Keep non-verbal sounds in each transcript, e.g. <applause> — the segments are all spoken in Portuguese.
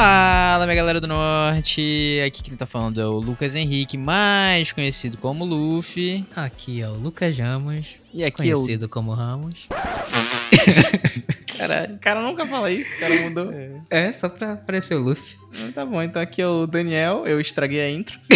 Fala, minha galera do Norte! Aqui quem tá falando é o Lucas Henrique, mais conhecido como Luffy. Aqui é o Lucas Ramos, E aqui é o... conhecido como Ramos. <laughs> Caralho, o cara nunca fala isso, o cara mudou. É, só pra parecer o Luffy. Ah, Tá bom, então aqui é o Daniel, eu estraguei a intro. <laughs>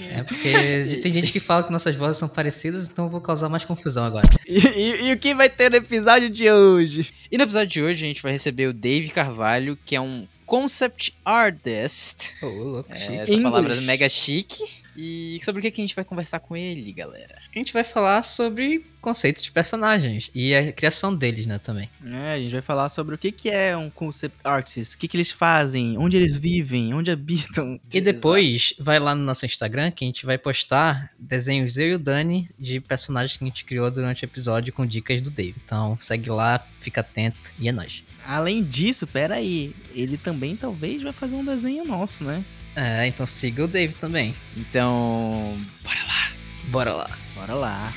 É porque <laughs> tem gente que fala que nossas vozes são parecidas, então eu vou causar mais confusão agora. <laughs> E, e- e o que vai ter no episódio de hoje? E no episódio de hoje a gente vai receber o Dave Carvalho, que é um concept artist. Ô, louco, É, chique. essa English. palavra é mega chique. E sobre o que a gente vai conversar com ele, galera? A gente vai falar sobre conceitos de personagens e a criação deles, né, também. É, a gente vai falar sobre o que, que é um concept artist, o que, que eles fazem, onde eles vivem, onde habitam. <laughs> E depois vai lá no nosso Instagram que a gente vai postar desenhos eu e o Dani de personagens que a gente criou durante o episódio com dicas do Dave. Então segue lá, fica atento e é nóis. Além disso, pera aí, ele também talvez vai fazer um desenho nosso, né? É, então siga o Dave também. Então, Bora lá. Bora lá.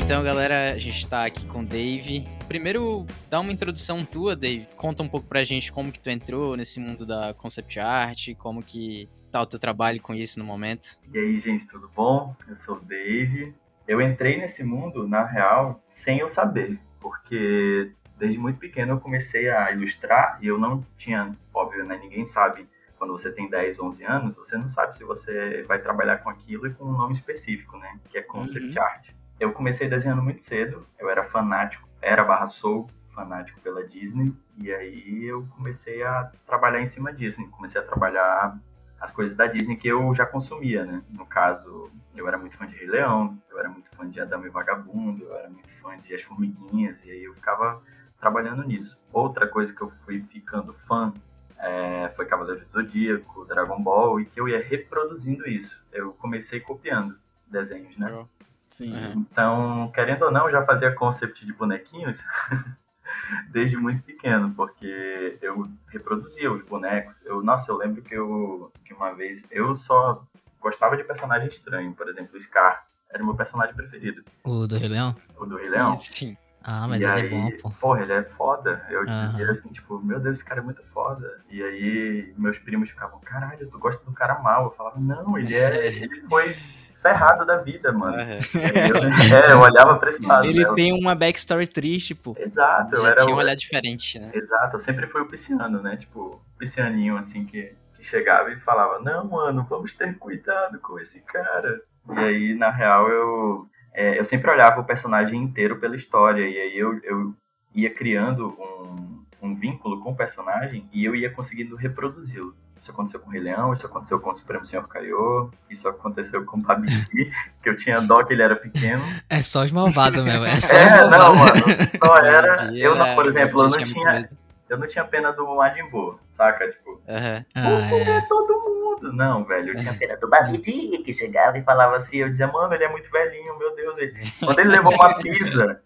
Então, galera, a gente tá aqui com o Dave. Primeiro, dá uma introdução tua, Dave. Conta um pouco pra gente como que tu entrou nesse mundo da concept art, como que tá o teu trabalho com isso no momento. E aí, gente, tudo bom? Eu sou o Dave. Eu entrei nesse mundo, na real, sem eu saber, porque desde muito pequeno eu comecei a ilustrar e eu não tinha, óbvio, né? Ninguém sabe quando você tem 10, 11 anos, você não sabe se você vai trabalhar com aquilo e com um nome específico, né? Que é concept art. Eu comecei desenhando muito cedo, eu era fanático, era barra sou fanático pela Disney, e aí eu comecei a trabalhar em cima disso, comecei a trabalhar as coisas da Disney que eu já consumia, né? No caso, eu era muito fã de Rei Leão, eu era muito fã de Adamo e Vagabundo, eu era muito fã de As Formiguinhas, e aí eu ficava trabalhando nisso. Outra coisa que eu fui ficando fã é, foi Cavaleiro do Zodíaco, Dragon Ball, e que eu ia reproduzindo isso. Eu comecei copiando desenhos, né? Sim. Uhum. Então, querendo ou não, eu já fazia concept de bonequinhos <laughs> <laughs> desde muito pequeno, porque eu reproduzia os bonecos. Eu, nossa, eu lembro que eu que uma vez eu só gostava de personagem estranho, por exemplo, o Scar era o meu personagem preferido, O do Rei Leão? o do Rei Leão. Sim. Ah, mas e ele aí, é bom, pô. Porra, ele é foda. Eu Aham. dizia assim, tipo, meu Deus, esse cara é muito foda. E aí meus primos ficavam, caralho, tu gosta do cara mal. Eu falava, não, ele é. <laughs> Ele foi ferrado da vida, mano. E eu, <laughs> é, eu olhava pra esse lado. Ele né? tem uma backstory triste, pô. Exato, eu Já era tinha um olhar diferente, né? Exato, eu sempre fui o pisciano, né? Tipo, o piscianinho, assim, que, que chegava e falava, não, mano, vamos ter cuidado com esse cara. E aí, na real, eu, é, eu sempre olhava o personagem inteiro pela história, e aí eu, eu ia criando um, um vínculo com o personagem e eu ia conseguindo reproduzi-lo. Isso aconteceu com o Rei Leão, isso aconteceu com o Supremo Senhor Kaiô, isso aconteceu com o Babidi, <laughs> que eu tinha dó que ele era pequeno. É só os malvados mesmo. É <laughs> só os É, não, mano, só <laughs> era... Eu, não, por exemplo, eu não tinha... Eu não tinha pena do Majin Buu, saca? Tipo. Ah, vou é. comer todo mundo. Não, velho, eu tinha pena do Babidi, que chegava e falava assim, eu dizia, mano, ele é muito velhinho, meu Deus. Ele... Quando ele levou uma pizza,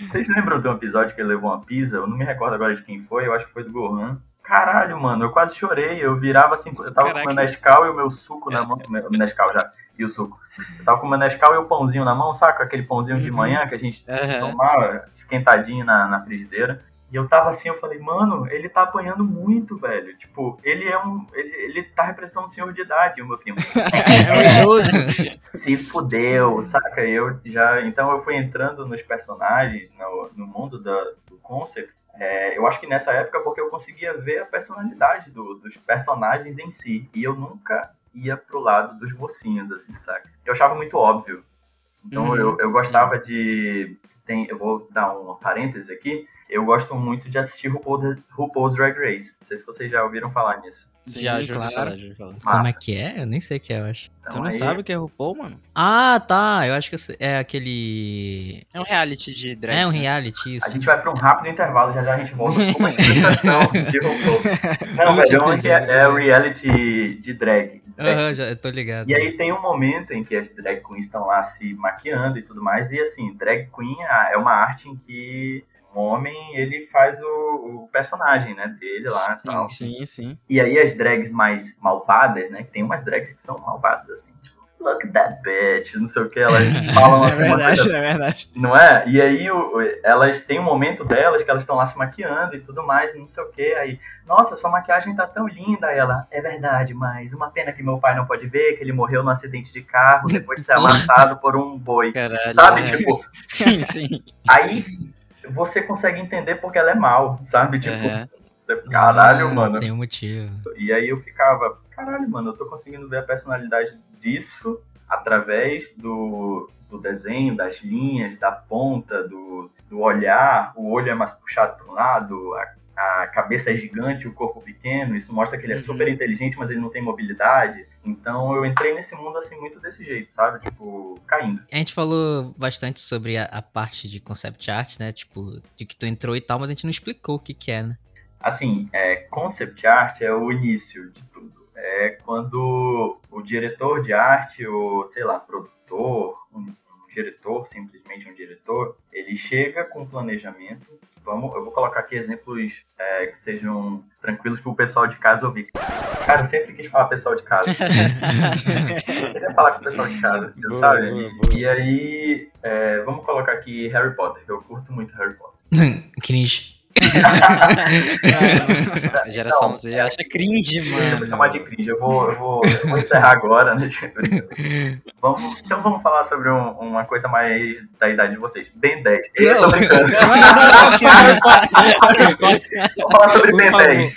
vocês lembram de um episódio que ele levou uma pizza? Eu não me recordo agora de quem foi, eu acho que foi do Gohan. Caralho, mano, eu quase chorei, eu virava assim, eu tava Caraca. com o meu Nescau e o meu suco na mão, o Nescau já, e o suco. Eu tava com o meu Nescau e o pãozinho na mão, saca? Aquele pãozinho de Uhum. manhã que a gente Aham. tomava esquentadinho na, na frigideira. E eu tava assim, eu falei, mano, ele tá apanhando muito, velho. Tipo, ele é um. Ele, ele tá representando um senhor de idade, o meu primo. <laughs> Se fudeu, saca? Eu já. Então eu fui entrando nos personagens, no, no mundo da, do concept. É, eu acho que nessa época, porque eu conseguia ver a personalidade do- dos personagens em si. E eu nunca ia pro lado dos mocinhos, assim, saca? Eu achava muito óbvio. Então Uhum. eu, eu gostava de. Tem, eu vou dar um parêntese aqui. Eu gosto muito de assistir RuPaul, RuPaul's Drag Race. Não sei se vocês já ouviram falar nisso. Já, Sim, já ouvi claro. falar, já falar. Como é que é? Eu nem sei o que é, eu acho. Então, Tu não aí- sabe o que é RuPaul, mano? Ah, tá. Eu acho que eu sei. é aquele. É um reality de drag. É um né? reality, isso. A gente vai para um rápido intervalo, já já a gente volta com uma <laughs> explicação de RuPaul. <laughs> Não, velho, é, um- é, é o reality de drag. Aham, já, eu tô ligado. E aí tem um momento em que as drag queens estão lá se maquiando e tudo mais, e assim, drag queen é uma arte em que um homem, ele faz o, o personagem, né, dele lá e tal. Sim, sim. E aí as drags mais malvadas, né, que tem umas drags que são malvadas, assim, tipo, look at that bitch, não sei o que, elas <laughs> falam É assim, uma verdade, coisa é verdade. não é? E aí o- elas têm um momento delas que elas estão lá se maquiando e tudo mais, não sei o que. Aí, nossa, sua maquiagem tá tão linda. Aí ela, é verdade, mas uma pena que meu pai não pode ver, que ele morreu num acidente de carro depois de ser <laughs> amassado por um boi. Caralho. Sabe? é. Tipo, <laughs> Sim, sim. aí você consegue entender porque ela é mal, sabe? Tipo, você, caralho, Ah, mano. Tem um motivo. E aí eu ficava, caralho, mano, eu tô conseguindo ver a personalidade disso através do, do desenho, das linhas, da ponta, do, do olhar. O olho é mais puxado para um lado, a, a cabeça é gigante, o corpo pequeno. Isso mostra que ele é Uhum. super inteligente, mas ele não tem mobilidade. Então eu entrei nesse mundo assim muito desse jeito, sabe? Tipo, caindo. A gente falou bastante sobre a, a parte de concept art, né? Tipo, de que tu entrou e tal, mas a gente não explicou o que que é, né? Assim, é, concept art é o início de tudo. É quando o diretor de arte, ou sei lá, produtor, um, um diretor, simplesmente um diretor, ele chega com um planejamento. Vamos, eu vou colocar aqui exemplos é, que sejam tranquilos para o pessoal de casa ouvir. Cara, eu sempre quis falar pessoal de casa. <laughs> Eu queria falar com o pessoal de casa, Boa, sabe? boa, boa. E aí, é, vamos colocar aqui Harry Potter, que eu curto muito Harry Potter. <laughs> Cringe. A <laughs> geração Não, Z é- acha cringe, Eu vou mano. chamar de cringe. Eu vou, eu vou, eu vou encerrar agora, né? Vamos, então vamos falar sobre um- uma coisa mais da idade de vocês. Ben 10. Eu tô Não. brincando. <laughs> Vamos falar sobre Ben favor. 10.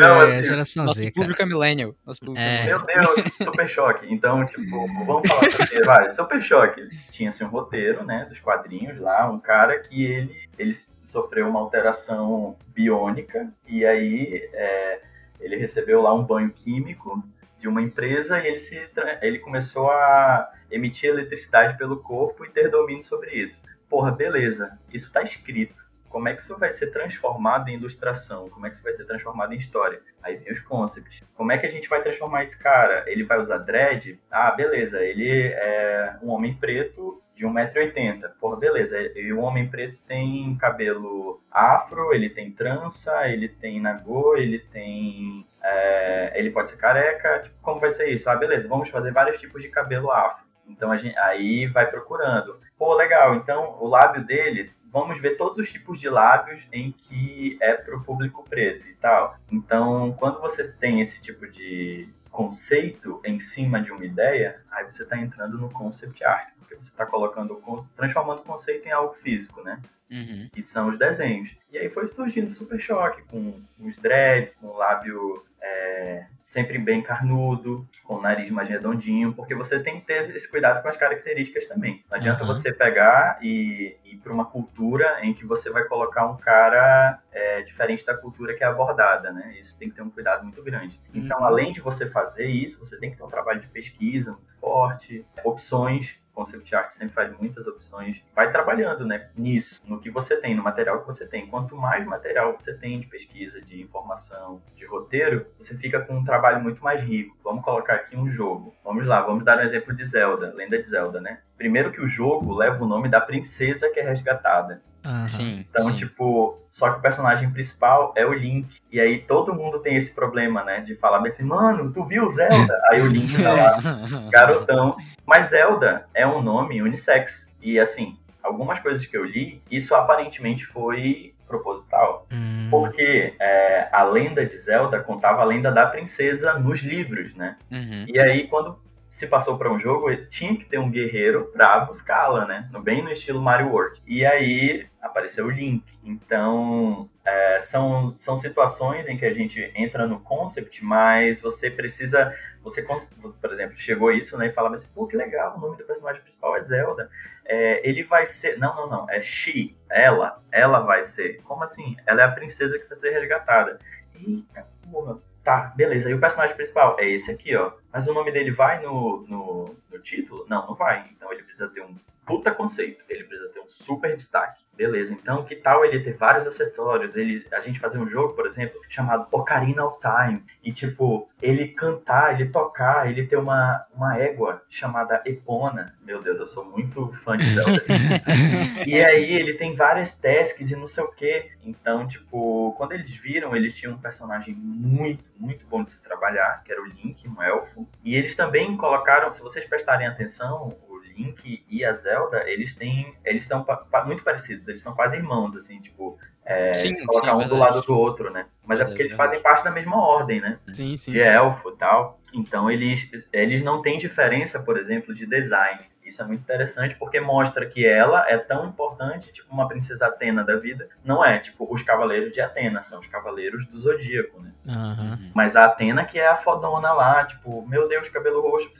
Não, é, assim, a geração Nosso Z, cara. público é millennial. Nosso público É. Meu Deus, Super Choque. Então, tipo, vamos falar sobre. Vai, Super Choque. Tinha assim, um roteiro, né, dos quadrinhos lá, um cara que ele, ele sofreu uma alteração biônica e aí é, ele recebeu lá um banho químico de uma empresa e ele, se, ele começou a emitir eletricidade pelo corpo e ter domínio sobre isso. Porra, beleza, isso tá escrito. Como é que isso vai ser transformado em ilustração? Como é que isso vai ser transformado em história? Aí vem os concepts. Como é que a gente vai transformar esse cara? Ele vai usar dread? Ah, beleza. Ele é um homem preto de 1,80m. Porra, beleza. E o homem preto tem cabelo afro, ele tem trança, ele tem nagô, ele tem. é, ele pode ser careca. Tipo, como vai ser isso? Ah, beleza. Vamos fazer vários tipos de cabelo afro. Então gente aí vai procurando. Pô, legal. Então o lábio dele vamos ver todos os tipos de lábios em que é para o público preto e tal. Então, quando você tem esse tipo de conceito em cima de uma ideia, aí você está entrando no concept art, porque você está colocando, transformando o conceito em algo físico, né? Uhum. que são os desenhos. E aí foi surgindo o Super Choque, com os dreads, com o lábio é, sempre bem carnudo, com o nariz mais redondinho, porque você tem que ter esse cuidado com as características também. Não adianta Aham. você pegar e ir para uma cultura em que você vai colocar um cara é, diferente da cultura que é abordada, né? Isso tem que ter um cuidado muito grande. Então, Uhum. além de você fazer isso, você tem que ter um trabalho de pesquisa muito forte, opções Concept Art sempre faz muitas opções. Vai trabalhando, né, nisso, no que você tem, no material que você tem. Quanto mais material você tem de pesquisa, de informação, de roteiro, você fica com um trabalho muito mais rico. Vamos colocar aqui um jogo. Vamos lá, vamos dar um exemplo de Zelda, Lenda de Zelda, né? Primeiro que o jogo leva o nome da princesa que é resgatada. Sim. Então, sim. tipo, só que o personagem principal é o Link. E aí todo mundo tem esse problema, né? De falar bem assim, mano, tu viu Zelda? Aí o Link tá lá, <laughs> garotão. Mas Zelda é um nome unissex. E assim, algumas coisas que eu li, isso aparentemente foi proposital. Hum, Porque é, a lenda de Zelda contava a lenda da princesa nos livros, né? Uhum. E aí, quando se passou para um jogo, tinha que ter um guerreiro para buscá-la, né? Bem no estilo Mario World. E aí apareceu o Link. Então, é, são, são situações em que a gente entra no concept, mas você precisa. Você, por exemplo, chegou isso, né? E falava assim, pô, que legal, o nome do personagem principal é Zelda. É, ele vai ser. Não, não, não. É She. Ela. Ela vai ser. Como assim? Ela é a princesa que vai ser resgatada. Eita, porra. Tá, beleza. E o personagem principal é esse aqui, ó. Mas o nome dele vai no, no, no título? Não, não vai. Então ele precisa ter um puta conceito. Ele precisa ter um super destaque. Beleza, então que tal ele ter vários acessórios? Ele, a gente fazer um jogo, por exemplo, chamado Ocarina of Time. E, tipo, ele cantar, ele tocar, ele ter uma, uma égua chamada Epona. Meu Deus, eu sou muito fã de Zelda. <laughs> e aí ele tem várias tasks e não sei o que. Então, tipo, quando eles viram, eles tinham um personagem muito, muito bom de se trabalhar, que era o Link, um elfo. E eles também colocaram, se vocês prestarem atenção, Link e a Zelda, eles têm. Eles são muito parecidos, eles são quase irmãos, assim, tipo. É, sim, se colocar sim, um do lado do outro, né? Mas é, é porque eles fazem parte da mesma ordem, né? Sim, sim. De elfo e tal. Então eles, eles não têm diferença, por exemplo, de design. Isso é muito interessante porque mostra que ela é tão importante, tipo uma princesa Atena da vida. Não é, tipo, os cavaleiros de Atena, são os cavaleiros do Zodíaco, né? Uhum. Mas a Atena que é a fodona lá, tipo, meu Deus, cabelo roxo,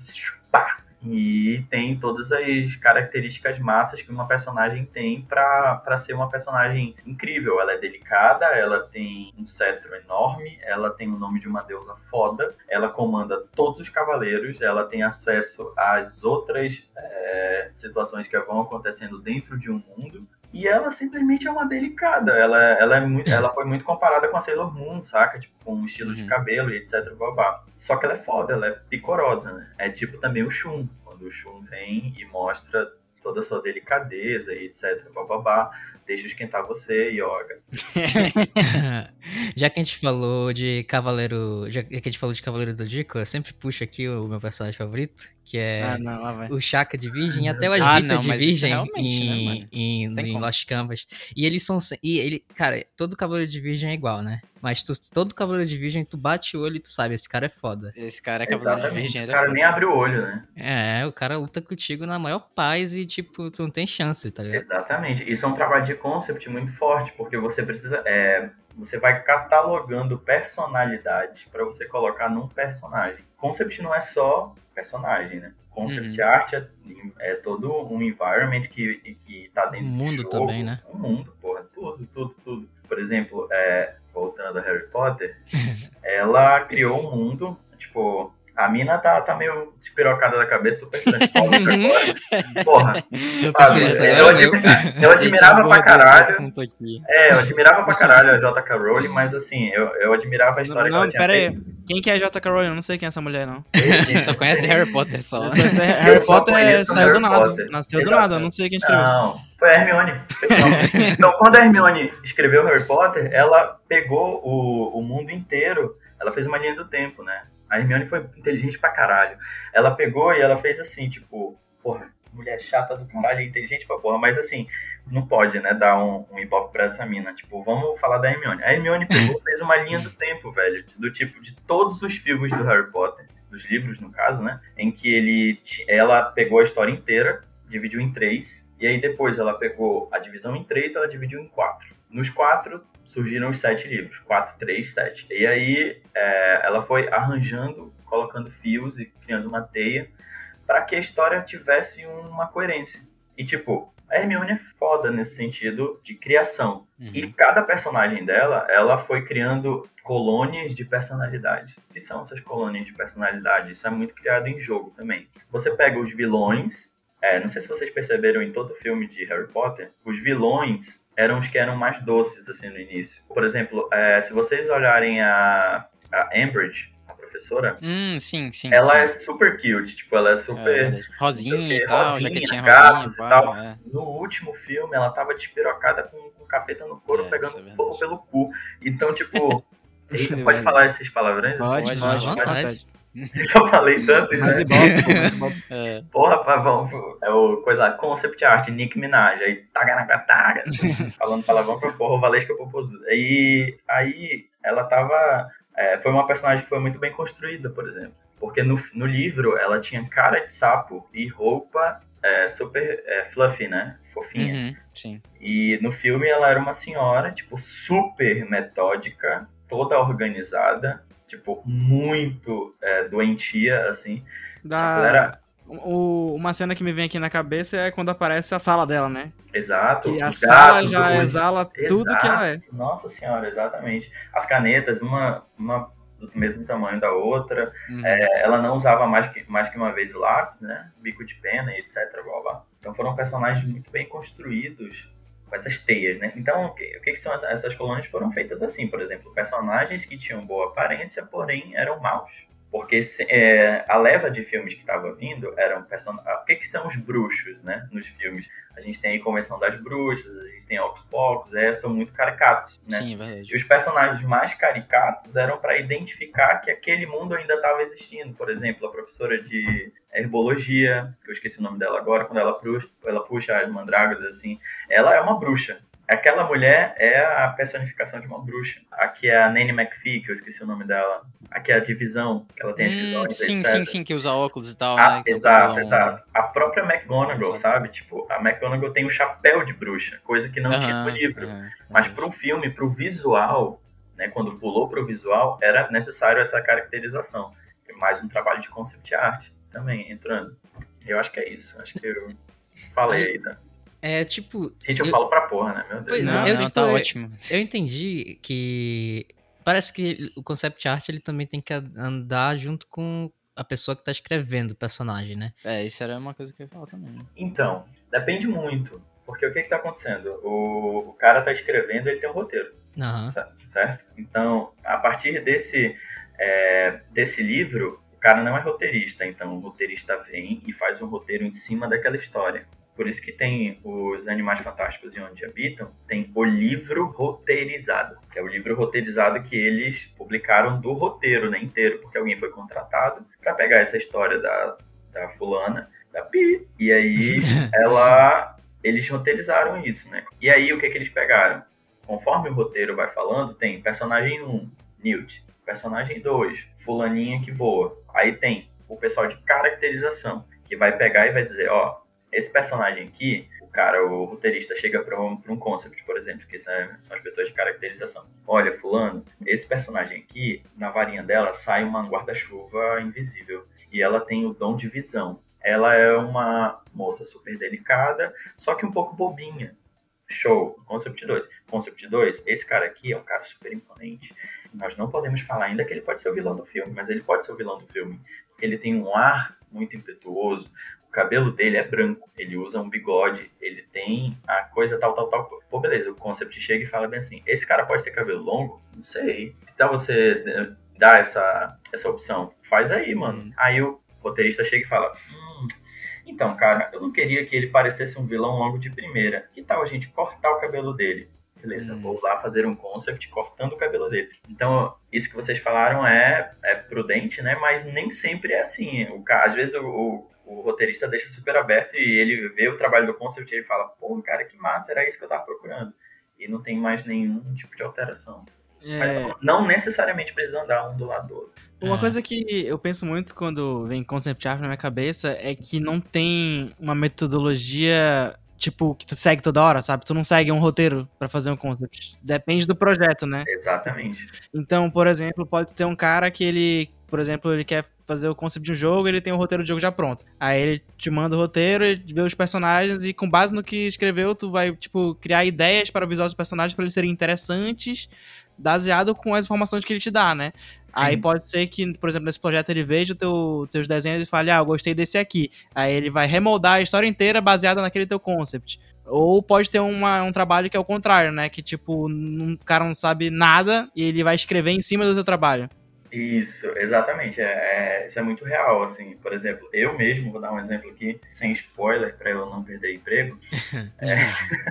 pá, e tem todas as características massas que uma personagem tem para ser uma personagem incrível. Ela é delicada, ela tem um cetro enorme, ela tem o nome de uma deusa foda, ela comanda todos os cavaleiros, ela tem acesso às outras é, situações que vão acontecendo dentro de um mundo. E ela simplesmente é uma delicada. Ela, ela, é muito, ela foi muito comparada com a Sailor Moon, saca? Tipo, com um estilo uhum. de cabelo e etc. Babá. Só que ela é foda, ela é picorosa, né? É tipo também o Shun. Quando o Shun vem e mostra toda a sua delicadeza e etc. Babá deixa eu esquentar você, Yoga. <laughs> já que a gente falou de Cavaleiro. Já que a gente falou de Cavaleiro do Dico, eu sempre puxo aqui o meu personagem favorito, que é ah, não, o Chaka de Virgem, até o Asvita ah, de Virgem em, né, em, em Lost Canvas. E eles são. E ele, cara, todo Cavaleiro de Virgem é igual, né? Mas tu, todo Cavaleiro de Virgem, tu bate o olho e tu sabe, esse cara é foda. Esse cara é Cavaleiro Exatamente. de Virgem. O cara é nem abre o olho, né? É, o cara luta contigo na maior paz e, tipo, tu não tem chance, tá ligado? Exatamente. Isso é um trabalho de concept muito forte, porque você precisa. É, você vai catalogando personalidades para você colocar num personagem. Concept não é só personagem, né? Concept uhum. art é, é, todo um environment que, que tá dentro um mundo do jogo. também, né? Um mundo, porra, tudo, tudo, tudo. Por exemplo, é, voltando a Harry Potter, <laughs> ela criou um mundo, tipo, a mina tá, tá meio despirocada da cabeça, super <laughs> agora. Porra. Eu, sabe, eu, admi eu admirava pra caralho. É, eu admirava pra caralho a J.K. Rowling, mas assim, eu, eu admirava a história não, que ela tinha pera aí. Quem que é a J.K. Rowling? Eu não sei quem é essa mulher, não. só conhece Harry Potter só. <laughs> Harry Potter saiu do nada. Nasceu do nada, eu não sei quem escreveu. Não, foi a Hermione. então, quando a Hermione escreveu Harry Potter, ela pegou o, o mundo inteiro, ela fez uma linha do tempo, né? A Hermione foi inteligente pra caralho. Ela pegou e ela fez assim, tipo, porra, mulher chata do caralho, inteligente pra porra, mas assim, não pode, né, dar um, um ibope pra essa mina. Tipo, vamos falar da Hermione. A Hermione pegou fez uma linha do tempo, velho, do tipo, de todos os filmes do Harry Potter, dos livros, no caso, né, em que ele, ela pegou a história inteira, dividiu em três, e aí depois ela pegou a divisão em três, ela dividiu em quatro. Nos quatro surgiram os sete livros, quatro, três, sete. E aí é, ela foi arranjando, colocando fios e criando uma teia para que a história tivesse uma coerência. E tipo, a Hermione é foda nesse sentido de criação. Uhum. E cada personagem dela, ela foi criando colônias de personalidade. E são essas colônias de personalidade? Isso é muito criado em jogo também. Você pega os vilões, é, não sei se vocês perceberam em todo filme de Harry Potter, os vilões eram os que eram mais doces, assim, no início. Por exemplo, é, se vocês olharem a, a Ambridge, a professora, hum, sim, sim, ela sim. é super cute, tipo, ela é super... É, rosinha e tal, rosinha, jaquetinha gatos rosinha, e tal. É. No último filme, ela tava despirocada com, com capeta no couro, é, pegando é fogo pelo cu. Então, tipo... <laughs> Eita, pode falar esses palavrões? Pode, pode, pode. pode. <laughs> Já falei tanto isso. Né? <laughs> é. Porra, pavão. É o coisa concept art, Nick Minaj. Aí, taga na taga. falando palavrão pra porra, o Valesca Popozuda. E aí, ela tava. É, foi uma personagem que foi muito bem construída, por exemplo. Porque no, no livro, ela tinha cara de sapo e roupa é, super é, fluffy, né? Fofinha. Uhum, sim. E no filme, ela era uma senhora, tipo, super metódica, toda organizada tipo, muito é, doentia, assim. Da... O, uma cena que me vem aqui na cabeça é quando aparece a sala dela, né? Exato. E a sala já os... exala Exato. tudo que ela é. Nossa senhora, exatamente. As canetas, uma, uma do mesmo tamanho da outra. Uhum. É, ela não usava mais que, mais que uma vez o lápis, né? Bico de pena e etc. Blá, blá. Então foram personagens muito bem construídos com essas teias, né? Então, o que, o que são essas colônias? Foram feitas assim, por exemplo, personagens que tinham boa aparência, porém eram maus. Porque é, a leva de filmes que estava vindo eram personagens. Ah, o que, que são os bruxos, né? Nos filmes. A gente tem a Convenção das Bruxas, a gente tem Ocus Pocus, é, são muito caricatos, né? Sim, é verdade. E os personagens mais caricatos eram para identificar que aquele mundo ainda estava existindo. Por exemplo, a professora de herbologia, que eu esqueci o nome dela agora, quando ela puxa, ela puxa as mandrágoras, assim, ela é uma bruxa. Aquela mulher é a personificação de uma bruxa. Aqui é a Nanny McPhee, que eu esqueci o nome dela. Aqui é a divisão, que ela tem as visões, hum, Sim, etc. sim, sim, que usa óculos e tal, ah, né? Então, exato, um... exato. A própria McGonagall, sabe? Tipo, a McGonagall tem o chapéu de bruxa, coisa que não uh -huh, tinha no livro. Uh -huh, Mas para o filme, para o visual, né, quando pulou para o visual, era necessário essa caracterização. Mais um trabalho de concept art também entrando. Eu acho que é isso. Acho que eu falei aí, né? É tipo. Gente, eu, eu, falo pra porra, né? Meu Deus. Pois não, eu, não, tipo, tá ótimo. Eu entendi que. Parece que o concept art ele também tem que andar junto com a pessoa que tá escrevendo o personagem, né? É, isso era uma coisa que eu ia falar também. Então, depende muito. Porque o que que tá acontecendo? O, o cara tá escrevendo, ele tem um roteiro. Uhum. Certo? Então, a partir desse, é, desse livro, o cara não é roteirista. Então, o roteirista vem e faz um roteiro em cima daquela história. Por isso que tem os Animais Fantásticos e Onde Habitam, tem o livro roteirizado, que é o livro roteirizado que eles publicaram do roteiro né, inteiro, porque alguém foi contratado para pegar essa história da, da fulana, da Pi, e aí <laughs> ela eles roteirizaram isso, né? E aí o que, que eles pegaram? Conforme o roteiro vai falando, tem personagem 1, Newt, personagem 2, fulaninha que voa. Aí tem o pessoal de caracterização, que vai pegar e vai dizer, ó, esse personagem aqui, o cara, o roteirista chega para um, um concept, por exemplo, que são, são, as pessoas de caracterização. Olha, fulano, esse personagem aqui, na varinha dela sai uma guarda-chuva invisível e ela tem o dom de visão. Ela é uma moça super delicada, só que um pouco bobinha. Show. Concept 2. Concept 2, esse cara aqui é um cara super imponente. Nós não podemos falar ainda que ele pode ser o vilão do filme, mas ele pode ser o vilão do filme. Porque ele tem um ar muito impetuoso, cabelo dele é branco, ele usa um bigode, ele tem a coisa tal, tal, tal. Pô, beleza, o concept chega e fala bem assim: esse cara pode ter cabelo longo? Não sei. Que tal você eh, dar essa, essa opção? Faz aí, mano. Hum. Aí o roteirista chega e fala: hum, então, cara, eu não queria que ele parecesse um vilão logo de primeira. Que tal a gente cortar o cabelo dele? Beleza, hum. vou lá fazer um concept cortando o cabelo dele. Então, isso que vocês falaram é, é prudente, né? Mas nem sempre é assim. O, às vezes o, o, o, roteirista deixa super aberto e ele vê o trabalho do concept e ele fala, pô, cara, que massa, era isso que eu tava procurando. E não tem mais nenhum tipo de alteração. É... Não necessariamente precisa andar um do lado do outro. Uma é. coisa que eu penso muito quando vem concept art na minha cabeça é que não tem uma metodologia tipo, que tu segue toda hora, sabe? Tu não segue um roteiro para fazer um concept. Depende do projeto, né? Exatamente. Então, por exemplo, pode ter um cara que ele, por exemplo, ele quer fazer o concept de um jogo, ele tem o roteiro do jogo já pronto. Aí ele te manda o roteiro, ele vê os personagens e com base no que escreveu, tu vai, tipo, criar ideias para o visual dos personagens para eles serem interessantes baseado com as informações que ele te dá, né? Sim. Aí pode ser que, por exemplo, nesse projeto ele veja teu, teus desenhos e fale, ah, eu gostei desse aqui. Aí ele vai remoldar a história inteira baseada naquele teu concept. Ou pode ter uma, um trabalho que é o contrário, né? Que, tipo, um cara não sabe nada e ele vai escrever em cima do teu trabalho. Isso, exatamente. É, é, isso é muito real, assim. Por exemplo, eu mesmo, vou dar um exemplo aqui, sem spoiler, para eu não perder emprego. <laughs> é,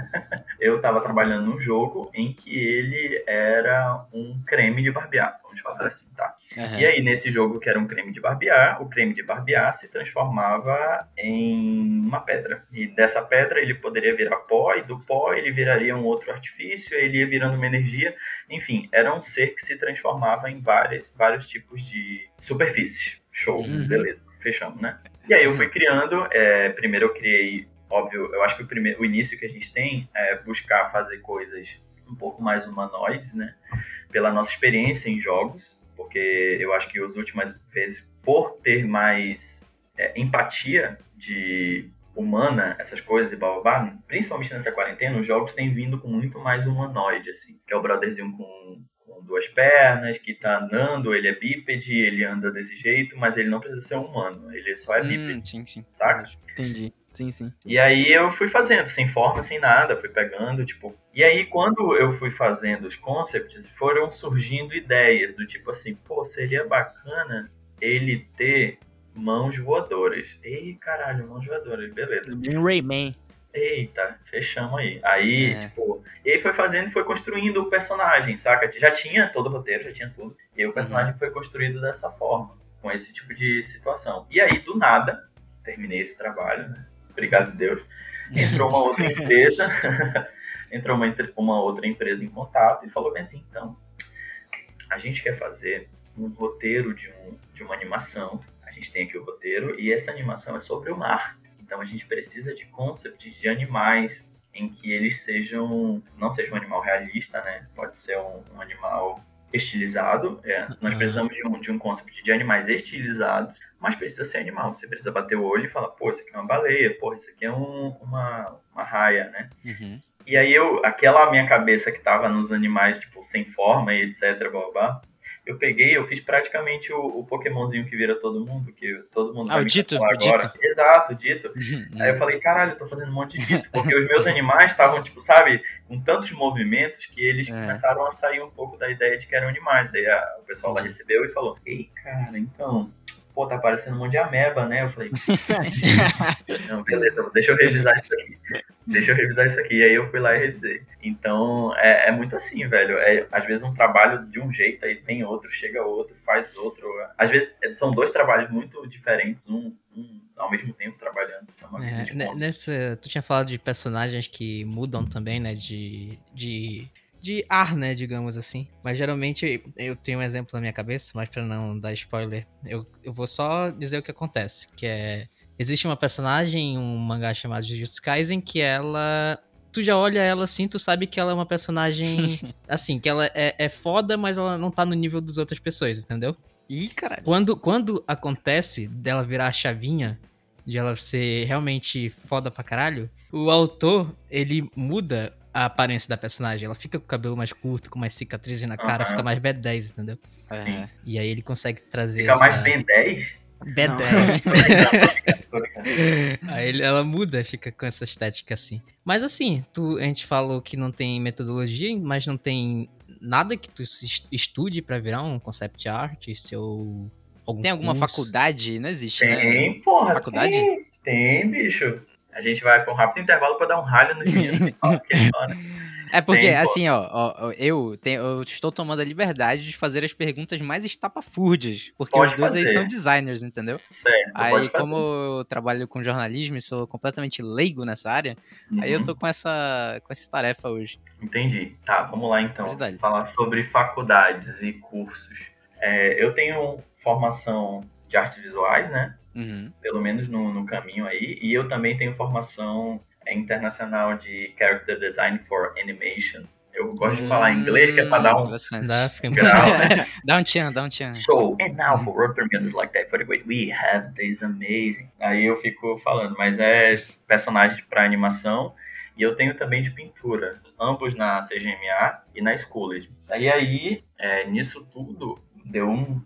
<laughs> eu estava trabalhando num jogo em que ele era um creme de barbear, vamos falar assim, tá? Uhum. E aí, nesse jogo que era um creme de barbear, o creme de barbear se transformava em uma pedra. E dessa pedra ele poderia virar pó, e do pó ele viraria um outro artifício, ele ia virando uma energia. Enfim, era um ser que se transformava em várias, vários tipos de superfícies. Show, uhum. beleza, fechamos, né? E aí eu fui criando, é, primeiro eu criei, óbvio, eu acho que o, primeiro, o início que a gente tem é buscar fazer coisas um pouco mais humanoides, né? Pela nossa experiência em jogos, porque eu acho que as últimas vezes, por ter mais é, empatia de humana, essas coisas e blá, principalmente nessa quarentena, os jogos têm vindo com muito mais humanoide, assim, que é o brotherzinho com, com duas pernas, que tá andando, ele é bípede, ele anda desse jeito, mas ele não precisa ser humano, ele só é hum, bípede, sim, sim. saca? Entendi. Sim, sim. E aí eu fui fazendo, sem forma, sem nada, fui pegando, tipo. E aí, quando eu fui fazendo os concepts, foram surgindo ideias do tipo assim, pô, seria bacana ele ter mãos voadoras. Ei, caralho, mãos voadoras, beleza. Bem Rayman. Eita, fechamos aí. Aí, é. tipo, e aí foi fazendo e foi construindo o personagem, saca? Já tinha todo o roteiro, já tinha tudo. E aí o personagem uhum. foi construído dessa forma, com esse tipo de situação. E aí, do nada, terminei esse trabalho, né? Obrigado, Deus. Entrou uma outra <laughs> empresa, <laughs> entrou uma, uma outra empresa em contato e falou bem assim, então, a gente quer fazer um roteiro de, um, de uma animação. A gente tem aqui o roteiro e essa animação é sobre o mar. Então a gente precisa de concepts de animais em que eles sejam, não seja um animal realista, né? Pode ser um, um animal estilizado. É, nós precisamos de um, de um concept de animais estilizados, mas precisa ser animal. Você precisa bater o olho e falar, pô, isso aqui é uma baleia, pô, isso aqui é um, uma, uma raia, né? Uhum. E aí eu, aquela minha cabeça que tava nos animais, tipo, sem forma e etc, blá, blá, eu peguei, eu fiz praticamente o, o Pokémonzinho que vira todo mundo, que todo mundo ah, vai o dito, agora. Dito. Exato, dito. <laughs> Uhum, Aí eu é. falei, caralho, eu tô fazendo um monte de dito, porque os meus animais estavam, tipo, sabe, com tantos movimentos que eles é. começaram a sair um pouco da ideia de que eram animais. Daí a, o pessoal lá recebeu e falou, ei, cara, então, pô, tá parecendo um monte de ameba, né? Eu falei, <laughs> não, beleza, deixa eu revisar isso aqui. Deixa eu revisar isso aqui. E aí eu fui lá e revisei. Então, é, é muito assim, velho. É, às vezes um trabalho de um jeito, aí vem outro, chega outro, faz outro. Às vezes é, são dois trabalhos muito diferentes, um, um ao mesmo tempo trabalhando. É, é nessa, tu tinha falado de personagens que mudam também, né? De, de de ar, né, digamos assim. Mas geralmente eu tenho um exemplo na minha cabeça, mas para não dar spoiler, eu, eu vou só dizer o que acontece, que é existe uma personagem em um mangá chamado Jujutsu Kaisen que ela tu já olha ela assim, tu sabe que ela é uma personagem <laughs> assim, que ela é, é foda, mas ela não tá no nível das outras pessoas, entendeu? Ih, caralho. Quando, quando acontece dela virar a chavinha, de ela ser realmente foda pra caralho, o autor, ele muda a aparência da personagem. Ela fica com o cabelo mais curto, com mais cicatrizes na cara, uhum. fica mais B10, entendeu? Sim. E aí ele consegue trazer. Fica essa... mais Ben 10? B10. <laughs> aí ele, ela muda, fica com essa estética assim. Mas assim, tu, a gente falou que não tem metodologia, mas não tem nada que tu estude para virar um concept artist ou algum Tem alguma curso? faculdade? Não existe, tem, né? Tem, porra. Faculdade? Tem, tem, bicho. A gente vai com um rápido intervalo para dar um ralho no <laughs> dia. É porque, Tem, assim, ó, ó eu, tenho, eu estou tomando a liberdade de fazer as perguntas mais estapafúrdias. Porque pode os dois fazer. aí são designers, entendeu? Certo, aí, como eu trabalho com jornalismo e sou completamente leigo nessa área, uhum. aí eu uhum. tô com essa, com essa tarefa hoje. Entendi. Tá, vamos lá então. Verdade. Falar sobre faculdades e cursos. É, eu tenho formação de artes visuais, né? Uhum. Pelo menos no, no caminho aí. E eu também tenho formação internacional de Character Design for Animation. Eu gosto de falar inglês, que é pra dar um dá, grau, né? <laughs> dá um tchan, dá um tchan. So, and now for work premieres like that, for the way we have this amazing. Aí eu fico falando, mas é personagem para animação e eu tenho também de pintura, ambos na CGMA e na Schoolage. E aí, é, nisso tudo, deu um,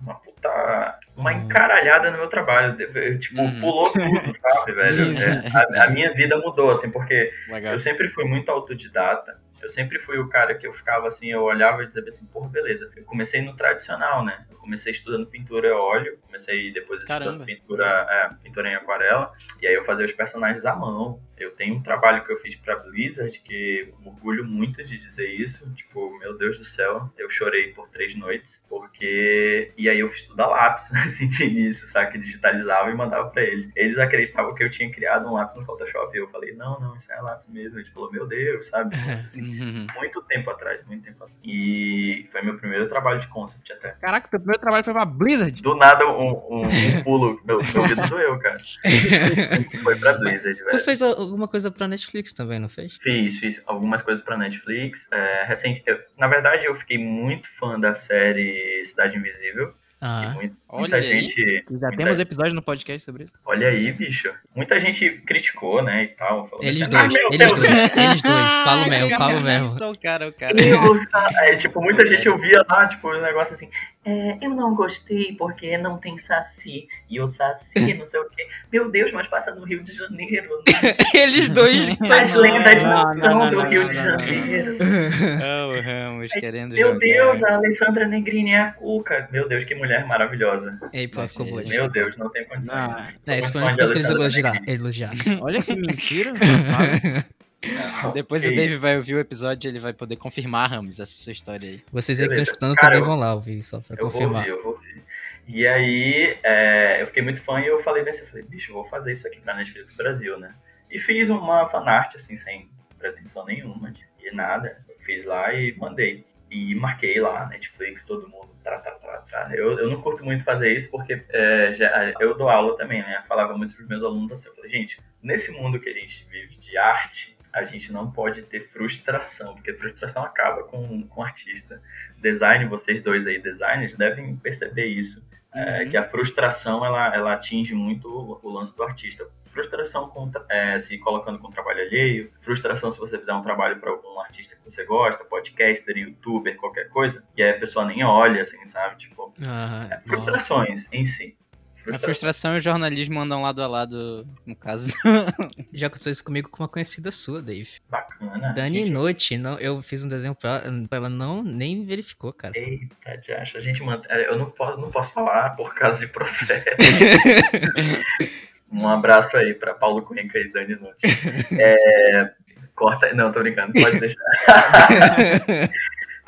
uma puta. Uma uhum. encaralhada no meu trabalho. Tipo, uhum. pulou tudo, sabe, velho? <laughs> É, a, a, minha vida mudou, assim, porque Legal. eu sempre fui muito autodidata. Eu sempre fui o cara que eu ficava assim, eu olhava e dizia assim, porra, beleza. Eu comecei no tradicional, né? Eu comecei estudando pintura a óleo, comecei depois estudando pintura, é, pintura em aquarela, e aí eu fazia os personagens à mão. Eu tenho um trabalho que eu fiz pra Blizzard, que orgulho muito de dizer isso. Tipo, meu Deus do céu, eu chorei por três noites, porque. E aí eu fiz tudo a lápis, assim, de início, sabe? Que digitalizava e mandava pra eles. Eles acreditavam que eu tinha criado um lápis no Photoshop, e eu falei, não, não, isso é lápis mesmo. Ele falou, meu Deus, sabe? <laughs> Assim, uhum. muito tempo atrás, muito tempo atrás. E foi meu primeiro trabalho de concept até. Caraca, teu primeiro trabalho foi pra Blizzard? Do nada, um, um, um pulo. Meu, meu ouvido doeu, cara. <laughs> foi pra Blizzard, velho. Tu fez alguma coisa pra Netflix também, não fez? Fiz, fiz algumas coisas pra Netflix. É, recente, eu, na verdade, eu fiquei muito fã da série Cidade Invisível. Ah, muita, muita gente. Já muita... temos episódio no podcast sobre isso. Olha aí, bicho. Muita gente criticou, né? E tal. Eles assim, dois, ah, eles Deus. dois, <laughs> eles dois. Falo mesmo, falo mesmo. Sou o cara, o cara. Nossa, é, tipo, muita gente eu via lá, tipo, um negócio assim. É, eu não gostei porque não tem saci. E o saci, <laughs> não sei o quê. Meu Deus, mas passa no Rio de Janeiro. Né? <laughs> Eles dois. As lendas não, não são não, do Rio de Janeiro. Oh, <laughs> Ramos querendo Meu jogar. Deus, a Alessandra Negrini é a Cuca. Meu Deus, que mulher maravilhosa. Ei, pô, ficou boa. Meu Deus, não tem condições. Não, é, isso foi uma coisa que eles elogiaram. Olha que mentira. <laughs> Depois o Dave vai ouvir o episódio e ele vai poder confirmar, Ramos, essa sua história aí. Vocês aí que estão escutando Cara, também eu, vão lá ouvir, só pra eu confirmar. Vou ouvir, eu vou ouvir. E aí, é, eu fiquei muito fã e eu falei bem assim, eu falei, bicho, eu vou fazer isso aqui pra Netflix Brasil, né? E fiz uma fanart, assim, sem pretensão nenhuma de nada. Eu fiz lá e mandei. E marquei lá, Netflix, todo mundo. Tra, tra, tra, tra. Eu, eu não curto muito fazer isso porque é, já, eu dou aula também, né? Eu falava muito pros meus alunos assim, eu falei, gente, nesse mundo que a gente vive de arte, a gente não pode ter frustração, porque frustração acaba com, com o artista. Design, vocês dois aí, designers, devem perceber isso. É, uhum. que a frustração ela, ela atinge muito o, o lance do artista. Frustração com, é, se colocando com trabalho alheio, frustração se você fizer um trabalho para algum artista que você gosta, podcaster, youtuber, qualquer coisa, e aí a pessoa nem olha, assim, sabe? Tipo, uhum. é, frustrações em si. A frustração e o jornalismo andam lado a lado, no caso. <laughs> Já aconteceu isso comigo com uma conhecida sua, Dave. Bacana. Dani gente... Noite, não, eu fiz um desenho pra ela, ela não nem verificou, cara. Eita, de acha. A gente manda. Eu não posso, não posso falar por causa de processo. <laughs> um abraço aí pra Paulo Cuenca e Dani Noite. É... Corta. Não, tô brincando, pode deixar. <laughs>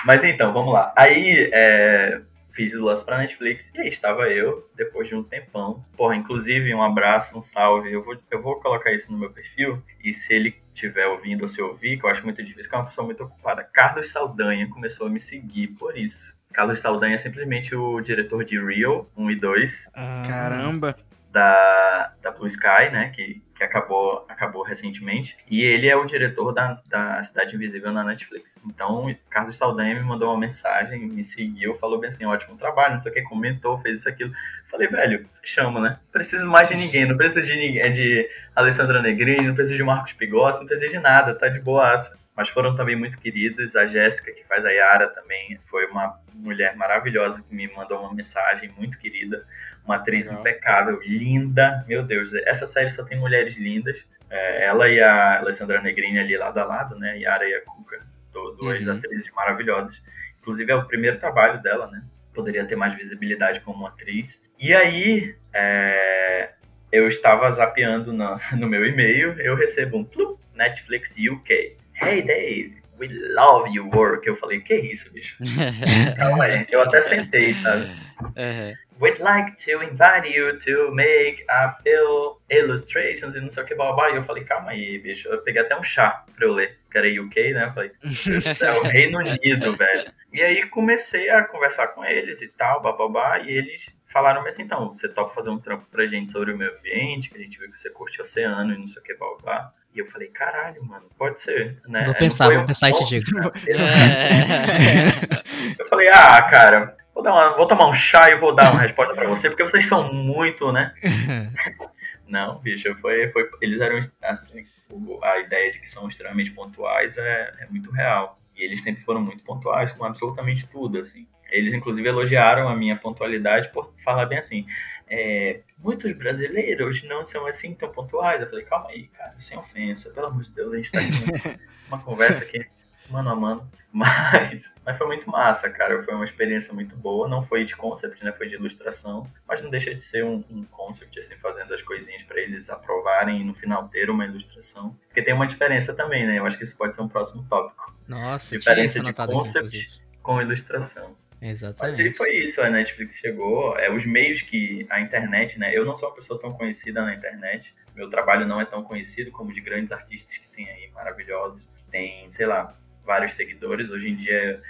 Mas então, vamos lá. Aí, é fiz o lance pra Netflix e aí estava eu, depois de um tempão. Porra, inclusive, um abraço, um salve. Eu vou, eu vou colocar isso no meu perfil e se ele estiver ouvindo ou se ouvir, que eu acho muito difícil, que é uma pessoa muito ocupada. Carlos Saldanha começou a me seguir por isso. Carlos Saldanha é simplesmente o diretor de Real 1 e 2. Ah, caramba! Da, da Blue Sky, né? Que que acabou, acabou recentemente. E ele é o diretor da, da Cidade Invisível na Netflix. Então, Carlos Saldanha me mandou uma mensagem, me seguiu, falou bem assim: ótimo trabalho, não sei o que, comentou, fez isso, aquilo. Falei, velho, chama, né? Preciso mais de ninguém, não precisa de ninguém, de Alessandra Negrini, não precisa de Marcos Pigossi, não precisa de nada, tá de boaça. Mas foram também muito queridos. A Jéssica, que faz a Yara, também foi uma mulher maravilhosa que me mandou uma mensagem muito querida uma atriz Legal. impecável, linda. Meu Deus, essa série só tem mulheres lindas. É, ela e a Alessandra Negrini ali lado a lado, né? Yara e a Cuca, duas uhum. atrizes maravilhosas. Inclusive é o primeiro trabalho dela, né? Poderia ter mais visibilidade como atriz. E aí, é, eu estava zapeando no, <laughs> no meu e-mail, eu recebo um plup, Netflix UK. Hey Dave, we love your work. Eu falei, que isso, bicho? <laughs> Calma aí. Eu até sentei, sabe? Uhum we'd like to invite you to make a few illustrations e não sei o que, babá. E eu falei, calma aí, bicho. Eu peguei até um chá pra eu ler, que era UK, né? Eu falei, Deus do céu, <laughs> Reino Unido, velho. E aí comecei a conversar com eles e tal, babá, e eles falaram assim, então, você topa fazer um trampo pra gente sobre o meio ambiente, que a gente viu que você curte o oceano e não sei o que, babá. E eu falei, caralho, mano, pode ser, né? Vou pensar, vou pensar e te digo. <laughs> <laughs> Eu falei, ah, cara, Vou, dar uma, vou tomar um chá e vou dar uma resposta para você, porque vocês são muito, né? <laughs> Não, bicho, foi, foi, eles eram assim, a ideia de que são extremamente pontuais é, é muito real. E eles sempre foram muito pontuais com absolutamente tudo, assim. Eles, inclusive, elogiaram a minha pontualidade por falar bem assim. É, muitos brasileiros não são assim tão pontuais. Eu falei, calma aí, cara, sem ofensa, pelo amor de Deus, a gente tá aqui <laughs> uma conversa aqui mano a mano. <laughs> Mas, mas foi muito massa, cara. Foi uma experiência muito boa. Não foi de concept, né? Foi de ilustração. Mas não deixa de ser um, um concept, assim, fazendo as coisinhas para eles aprovarem e no final ter uma ilustração. Porque tem uma diferença também, né? Eu acho que isso pode ser um próximo tópico. Nossa, diferença de concept aqui, com ilustração. Exatamente. Mas foi isso, a Netflix chegou, é, os meios que a internet, né? Eu não sou uma pessoa tão conhecida na internet, meu trabalho não é tão conhecido como de grandes artistas que tem aí, maravilhosos. Tem, sei lá, vários seguidores. Hoje em dia,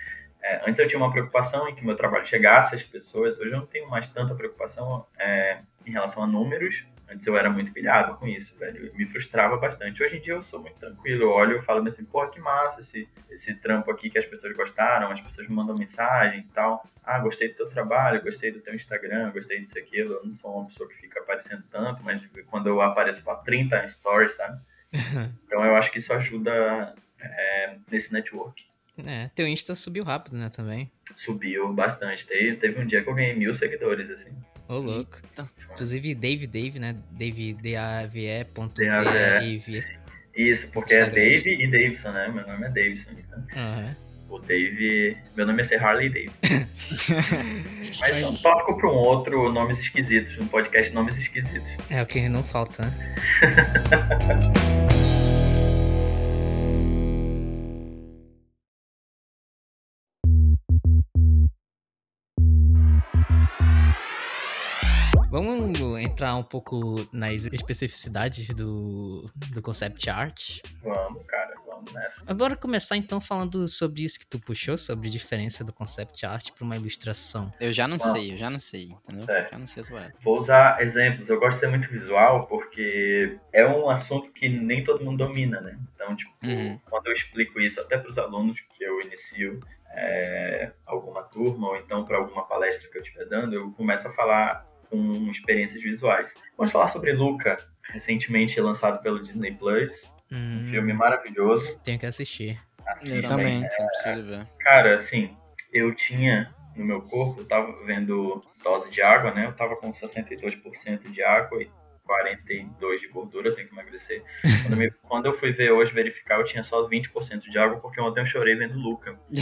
é, antes eu tinha uma preocupação em que meu trabalho chegasse às pessoas, hoje eu não tenho mais tanta preocupação é, em relação a números. Antes eu era muito pilhado com isso, velho. me frustrava bastante. Hoje em dia eu sou muito tranquilo. Eu olho e falo assim, porra, que massa esse, esse trampo aqui que as pessoas gostaram, as pessoas me mandam mensagem e tal. Ah, gostei do teu trabalho, gostei do teu Instagram, gostei disso e aquilo. Eu não sou uma pessoa que fica aparecendo tanto, mas quando eu apareço, faço 30 stories, sabe? <laughs> Então eu acho que isso ajuda é, nesse network. É, teu Insta subiu rápido, né, também. subiu bastante. Teve, teve um dia que eu ganhei mil seguidores, assim. Ô, louco. Então, Inclusive, Dave Dave, né? Dave, D-A-V-E. Isso, porque é Dave e Davidson, né? Meu nome é Davidson. Então. Uhum. O Dave. Meu nome é ser Harley Davidson. <laughs> Mas é um tópico para um outro, nomes esquisitos, um podcast nomes esquisitos. É o que não falta, né? <laughs> Vamos entrar um pouco nas especificidades do, do concept art? Vamos, cara, vamos nessa. Agora começar então falando sobre isso que tu puxou, sobre a diferença do concept art para uma ilustração. Eu já não vamos. sei, eu já não sei, entendeu? Certo. Já não sei essa Vou usar exemplos, eu gosto de ser muito visual porque é um assunto que nem todo mundo domina, né? Então, tipo, uhum. quando eu explico isso até para os alunos que eu inicio é, alguma turma ou então para alguma palestra que eu estiver dando, eu começo a falar com experiências visuais. Vamos falar sobre Luca, recentemente lançado pelo Disney Plus. Hum, um filme maravilhoso. Tenho que assistir. Assim, eu também, é, preciso ver. Cara, assim, eu tinha no meu corpo, eu tava vendo dose de água, né? Eu tava com 62% de água e 42 de gordura, eu tenho que emagrecer. Quando, me, <laughs> quando, eu fui ver hoje, verificar, eu tinha só 20% de água, porque ontem eu chorei vendo Luca. <laughs>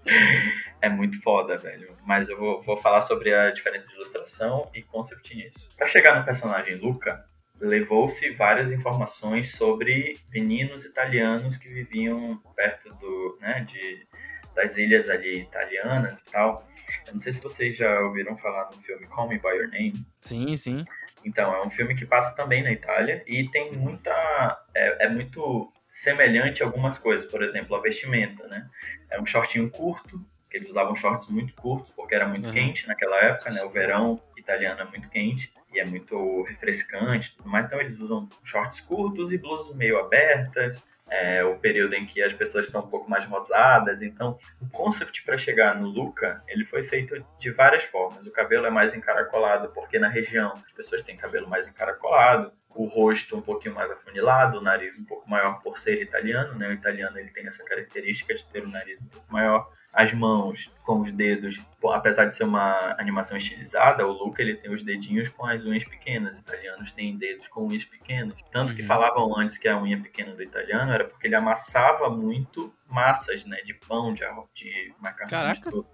<laughs> é muito foda, velho. Mas eu vou, vou falar sobre a diferença de ilustração e concept nisso. Pra chegar no personagem Luca, levou-se várias informações sobre meninos italianos que viviam perto do, né, de, das ilhas ali italianas e tal. Eu não sei se vocês já ouviram falar no filme Call Me By Your Name. Sim, sim. Então, é um filme que passa também na Itália e tem muita. É, é muito semelhante a algumas coisas, por exemplo, a vestimenta, né? É um shortinho curto, eles usavam shorts muito curtos porque era muito uhum. quente naquela época, né? O verão italiano é muito quente e é muito refrescante, mas então eles usam shorts curtos e blusas meio abertas, é o período em que as pessoas estão um pouco mais rosadas. Então, o concept para chegar no Luca, ele foi feito de várias formas. O cabelo é mais encaracolado, porque na região as pessoas têm cabelo mais encaracolado. O rosto um pouquinho mais afunilado, o nariz um pouco maior por ser italiano, né? O italiano ele tem essa característica de ter o nariz um pouco maior as mãos com os dedos, apesar de ser uma animação estilizada, o Luca ele tem os dedinhos com as unhas pequenas. Os italianos têm dedos com unhas pequenas. Tanto uhum. que falavam antes que a unha pequena do italiano era porque ele amassava muito massas, né, de pão, de, de macarrão. Caraca! De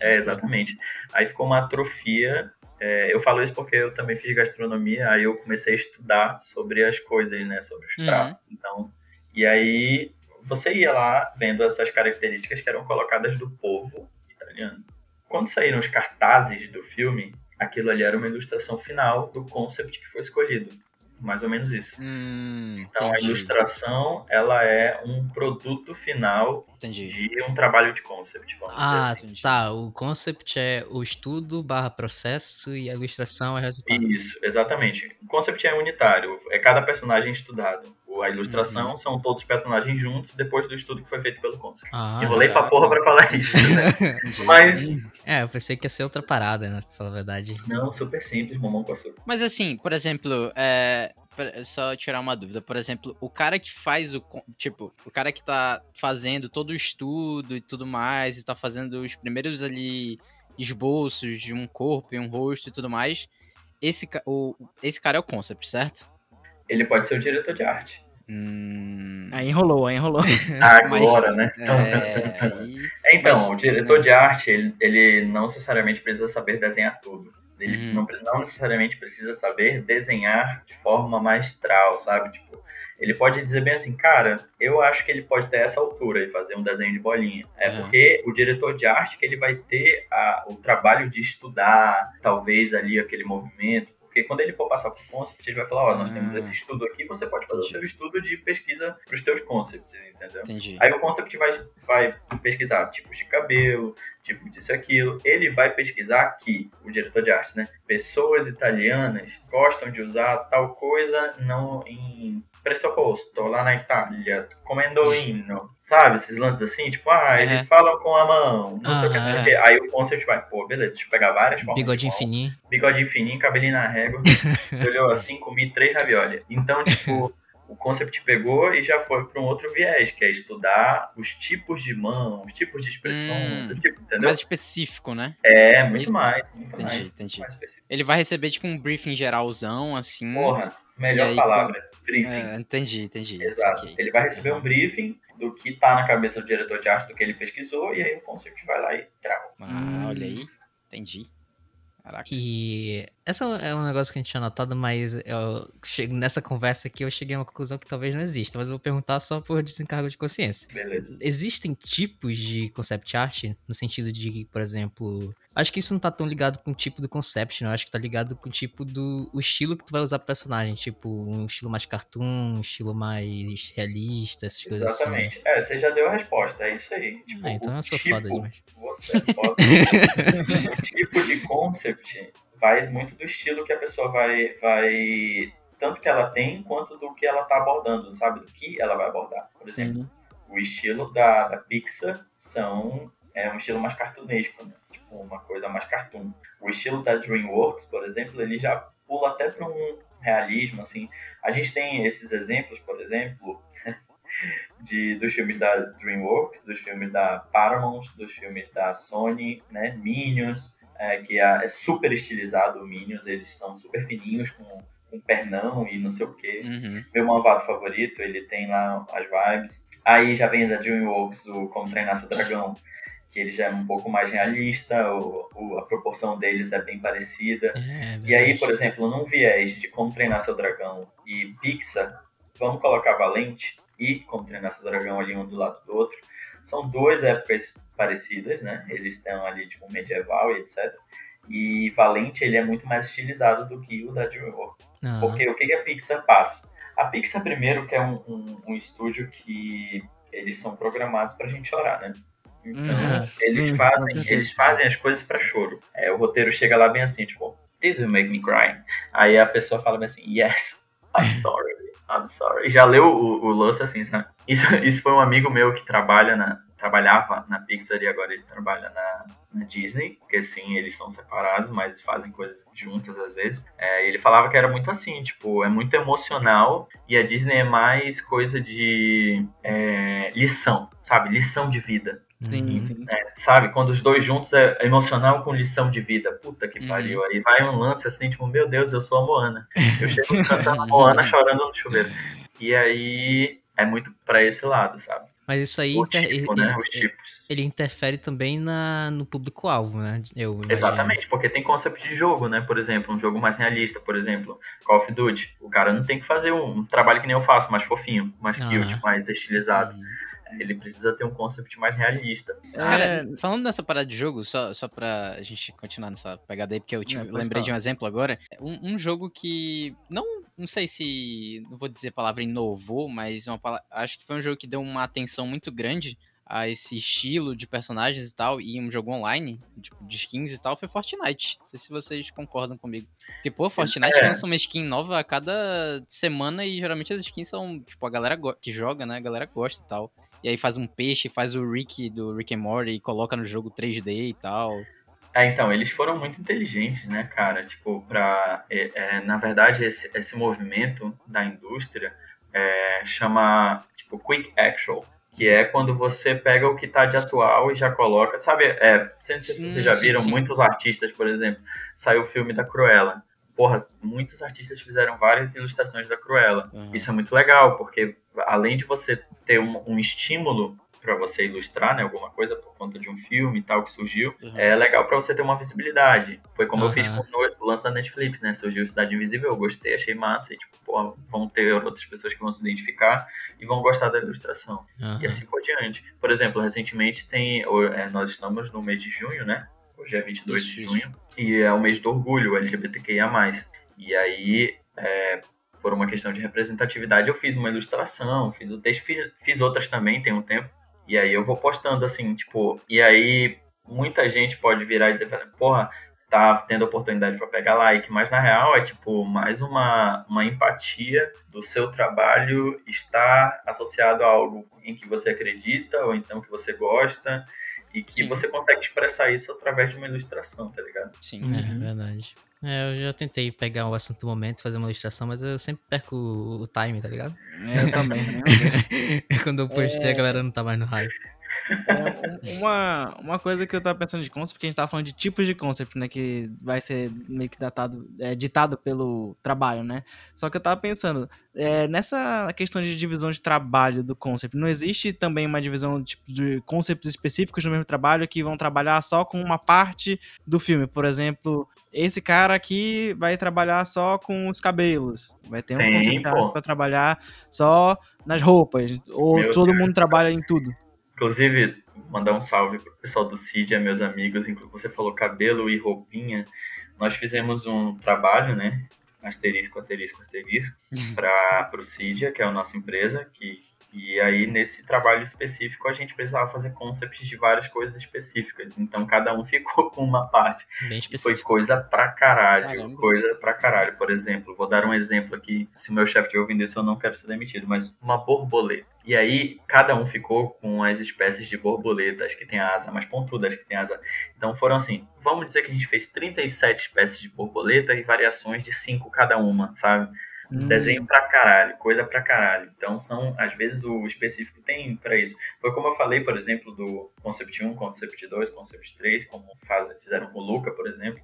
é, exatamente. Aí ficou uma atrofia. É, eu falo isso porque eu também fiz gastronomia, aí eu comecei a estudar sobre as coisas, né, sobre os uhum. pratos. Uhum. Então, e aí você ia lá vendo essas características que eram colocadas do povo italiano. Quando saíram os cartazes do filme, aquilo ali era uma ilustração final do concept que foi escolhido. Mais ou menos isso. Hum, então entendi. a ilustração ela é um produto final entendi. de um trabalho de concept. ah, assim. tá. O concept é o estudo barra processo e a ilustração é resultado. Isso, exatamente. O concept é unitário, é cada personagem estudado a ilustração uhum. são todos os personagens juntos depois do estudo que foi feito pelo Concept. Ah, Enrolei pra porra pra falar <laughs> isso, né? <laughs> Mas. É, eu pensei que ia ser outra parada, né? Pra falar a verdade. Não, super simples, mamão com açúcar. Mas assim, por exemplo, é. Só tirar uma dúvida, por exemplo, o cara que faz o. Tipo, o cara que tá fazendo todo o estudo e tudo mais, e tá fazendo os primeiros ali esboços de um corpo e um rosto e tudo mais. Esse, o, esse cara é o concept, certo? Ele pode ser o diretor de arte. Hum... Aí enrolou, aí enrolou. <laughs> Agora, Mas, né? <laughs> É, aí... então, Mas, o diretor né? de arte, ele, ele, não necessariamente precisa saber desenhar tudo. Ele uhum. não, não, necessariamente precisa saber desenhar de forma maestral, sabe? Tipo, ele pode dizer bem assim, cara, eu acho que ele pode ter essa altura e fazer um desenho de bolinha. É uhum. porque o diretor de arte que ele vai ter a, o trabalho de estudar, talvez ali aquele movimento, porque quando ele for passar para o concept, ele vai falar, ó, oh, nós temos esse estudo aqui, você pode fazer Entendi. o seu estudo de pesquisa para os teus concepts, entendeu? Entendi. Aí o concept vai, vai pesquisar tipos de cabelo, tipo disso e aquilo. Ele vai pesquisar aqui, o diretor de arte, né? Pessoas italianas gostam de usar tal coisa não em pressuposto, lá na Itália, comendo hino. Sabe, esses lances assim, tipo, ah, eles falam com a mão, não sei o que, não sei o que. Aí o concept vai, pô, beleza, deixa eu pegar várias formas. Bigodinho fininho. Bigodinho fininho, cabelinho na régua. <laughs> olhou assim, comi três ravioli. Então, tipo, o concept pegou e já foi para um outro viés, que é estudar os tipos de mão, os tipos de expressão, hum, tipo, entendeu? Mais específico, né? É, muito Isso. mais. Muito entendi, mais, entendi. Mais Ele vai receber, tipo, um briefing geralzão, assim. Porra, melhor aí, palavra. Briefing. É, entendi, entendi. Exato. Ele vai receber um briefing do que tá na cabeça do diretor de arte, do que ele pesquisou, e aí o concept vai lá e trava. Ah, olha aí. Entendi. Caraca. E essa é um negócio que a gente tinha notado, mas eu chego nessa conversa aqui eu cheguei a uma conclusão que talvez não exista, mas eu vou perguntar só por desencargo de consciência. Beleza. Existem tipos de concept art no sentido de, por exemplo, acho que isso não tá tão ligado com o tipo do concept, não, acho que tá ligado com o tipo do o estilo que tu vai usar pro personagem, tipo, um estilo mais cartoon, um estilo mais realista, essas coisas assim. Exatamente. assim. É, você já deu a resposta, é isso aí. Tipo, ah, então eu sou tipo, foda demais. Você é foda. <laughs> o tipo de concept vai muito do estilo que a pessoa vai, vai tanto que ela tem quanto do que ela está abordando, sabe? Do que ela vai abordar. Por exemplo, uhum. o estilo da, da Pixar são é um estilo mais cartunesco, né? Uma coisa mais cartoon. O estilo da DreamWorks, por exemplo, ele já pula até para um realismo, assim. A gente tem esses exemplos, por exemplo, <laughs> de, dos filmes da DreamWorks, dos filmes da Paramount, dos filmes da Sony, né? Minions, é, que é, é, super estilizado o Minions, eles são super fininhos com, com pernão e não sei o que. Uhum. Meu malvado favorito, ele tem lá as vibes. Aí já vem da DreamWorks o Como Treinar Seu Dragão, que ele já é um pouco mais realista, o, o a proporção deles é bem parecida. É, e aí, por exemplo, num viés de Como Treinar Seu Dragão e Pixar, vamos colocar Valente e Como Treinar Seu Dragão ali um do lado do outro. São duas épocas parecidas, né? Eles estão ali, tipo, medieval e etc. E Valente, ele é muito mais estilizado do que o da DreamWorks. Uhum. Porque o que a Pixar passa? A Pixar, primeiro, que é um, um, um estúdio que eles são programados pra gente chorar, né? Então, eles, sim, fazem, eles fazem as coisas para choro. É, o roteiro chega lá bem assim, tipo, this will make me cry. Aí a pessoa fala bem assim, yes, I'm <laughs> sorry, I'm sorry. Já leu o, o lance assim, sabe? Isso, <laughs> isso foi um amigo meu que trabalha na, trabalhava na Pixar e agora ele trabalha na, na Disney, porque sim, eles são separados, mas fazem coisas juntas às vezes. É, ele falava que era muito assim, tipo, é muito emocional e a Disney é mais coisa de é, lição, sabe? Lição de vida. Sim, uhum. sim. É, sabe, quando os dois juntos é emocional com lição de vida. Puta que uhum. pariu. Aí vai um lance assim, tipo, meu Deus, eu sou a Moana. Eu <laughs> chego cantando a Moana chorando no chuveiro. E aí é muito para esse lado, sabe? Mas isso aí inter... tipo, né? Os tipos. ele interfere também na, no público-alvo, né? Eu Exatamente, porque tem conceito de jogo, né? Por exemplo, um jogo mais realista, por exemplo, Call of Duty. O cara não tem que fazer um, um trabalho que nem eu faço, mais fofinho, mais cute, ah. mais estilizado. Uhum ele precisa ter um concept mais realista. Cara, é... falando nessa parada de jogo, só, só pra gente continuar nessa pegada aí, porque eu tive, lembrei falar. de um exemplo agora. Um, um, jogo que não, não sei se, não vou dizer a palavra inovou, mas uma palavra, acho que foi um jogo que deu uma atenção muito grande a esse estilo de personagens e tal, e um jogo online, tipo, de skins e tal, foi Fortnite. Não sei se vocês concordam comigo. Porque, pô, Fortnite é. lança uma skin nova a cada semana e geralmente as skins são, tipo, a galera que joga, né? A galera gosta e tal. E aí faz um peixe, faz o Rick do Rick and Morty e coloca no jogo 3D e tal. É, então, eles foram muito inteligentes, né, cara? Tipo, pra. É, é, na verdade, esse, esse movimento da indústria é, chama, tipo, Quick Actual que é quando você pega o que está de atual e já coloca, sabe, é, se vocês já viram, sim, sim. muitos artistas, por exemplo, saiu o filme da Cruella, porra, muitos artistas fizeram várias ilustrações da Cruella, uhum. isso é muito legal, porque além de você ter um, um estímulo para você ilustrar, né, alguma coisa por conta de um filme e tal que surgiu, uhum. é legal para você ter uma visibilidade. Foi como uhum. eu fiz com o lance da Netflix, né? Surgiu Cidade Invisível, eu gostei, achei massa e tipo, pô, vão ter outras pessoas que vão se identificar e vão gostar da ilustração. Uhum. E assim por diante. Por exemplo, recentemente tem, é, nós estamos no mês de junho, né? Hoje é 22 isso, de junho isso. e é o mês do orgulho LGBTQIA+. E aí, é, por uma questão de representatividade, eu fiz uma ilustração, fiz o texto, fiz, fiz outras também, tem um tempo. E aí eu vou postando assim, tipo, e aí muita gente pode virar e dizer, porra, tá tendo oportunidade para pegar like, mas na real é tipo mais uma, uma empatia do seu trabalho estar associado a algo em que você acredita ou então que você gosta. E que Sim. você consegue expressar isso através de uma ilustração, tá ligado? Sim, é uhum. verdade. É, eu já tentei pegar o assunto do momento, fazer uma ilustração, mas eu sempre perco o, time, tá ligado? É, eu também. Né? <laughs> <laughs> Quando eu postei, é... a galera não tá mais no hype. É, uma, uma coisa que eu tava pensando de concept, porque a gente tava falando de tipos de concept, né? Que vai ser meio que datado, é, ditado pelo trabalho, né? Só que eu tava pensando, é, nessa questão de divisão de trabalho do concept, não existe também uma divisão tipo, de concepts específicos no mesmo trabalho que vão trabalhar só com uma parte do filme? Por exemplo, esse cara aqui vai trabalhar só com os cabelos. Vai ter um Tem, concept para trabalhar só nas roupas. Ou Meu todo Deus mundo trabalha em tudo. Inclusive, mandar um salve pro pessoal do CID, meus amigos, inclusive você falou cabelo e roupinha. Nós fizemos um trabalho, né? Asterisco, asterisco, asterisco, para o CIDIA, que é a nossa empresa, que e aí, nesse trabalho específico, a gente precisava fazer concepts de várias coisas específicas. Então, cada um <laughs> ficou com uma parte. Foi coisa pra caralho. Caramba. Coisa pra caralho. Por exemplo, vou dar um exemplo aqui. Se o meu chefe estiver ouvindo isso, eu não quero ser demitido. Mas uma borboleta. E aí, cada um ficou com as espécies de borboletas que tem asa mais pontudas, que tem asa. Então, foram assim: vamos dizer que a gente fez 37 espécies de borboleta e variações de 5 cada uma, sabe? Hum. Desenho pra caralho, coisa pra caralho. Então, são, às vezes, o específico tem para isso. Foi como eu falei, por exemplo, do Concept 1, Concept 2, Concept 3, como faz, fizeram com o Luca, por exemplo,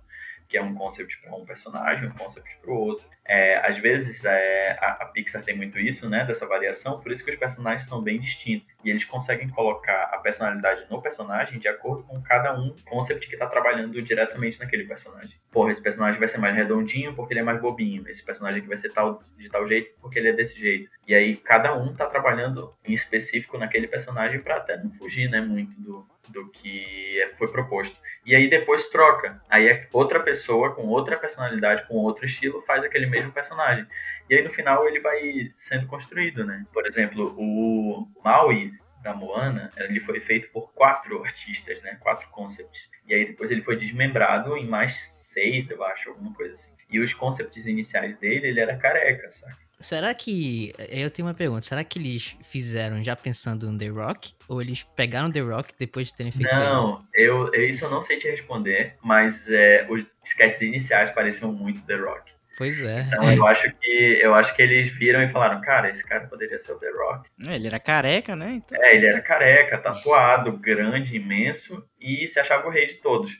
que é um concept para um personagem, um concept para o outro. É, às vezes é, a, a, Pixar tem muito isso, né, dessa variação, por isso que os personagens são bem distintos e eles conseguem colocar a personalidade no personagem de acordo com cada um concept que está trabalhando diretamente naquele personagem. Porra, esse personagem vai ser mais redondinho porque ele é mais bobinho, esse personagem aqui vai ser tal de tal jeito porque ele é desse jeito. E aí cada um está trabalhando em específico naquele personagem para até não fugir, né, muito do, do que foi proposto. E aí depois troca. Aí é outra pessoa com outra personalidade, com outro estilo, faz aquele mesmo personagem. E aí no final ele vai sendo construído, né? Por exemplo, o Maui da Moana, ele foi feito por quatro artistas, né? Quatro concepts. E aí depois ele foi desmembrado em mais seis, eu acho, alguma coisa assim. E os concepts iniciais dele, ele era careca, sabe? Será que. Eu tenho uma pergunta. Será que eles fizeram já pensando no The Rock? Ou eles pegaram The Rock depois de terem feito. Não, eu, isso eu não sei te responder, mas é, os sketches iniciais pareciam muito The Rock. Pois é. Então eu acho que eu acho que eles viram e falaram, cara, esse cara poderia ser o The Rock. É, ele era careca, né? Então... É, ele era careca, tatuado, grande, imenso e se achava o rei de todos.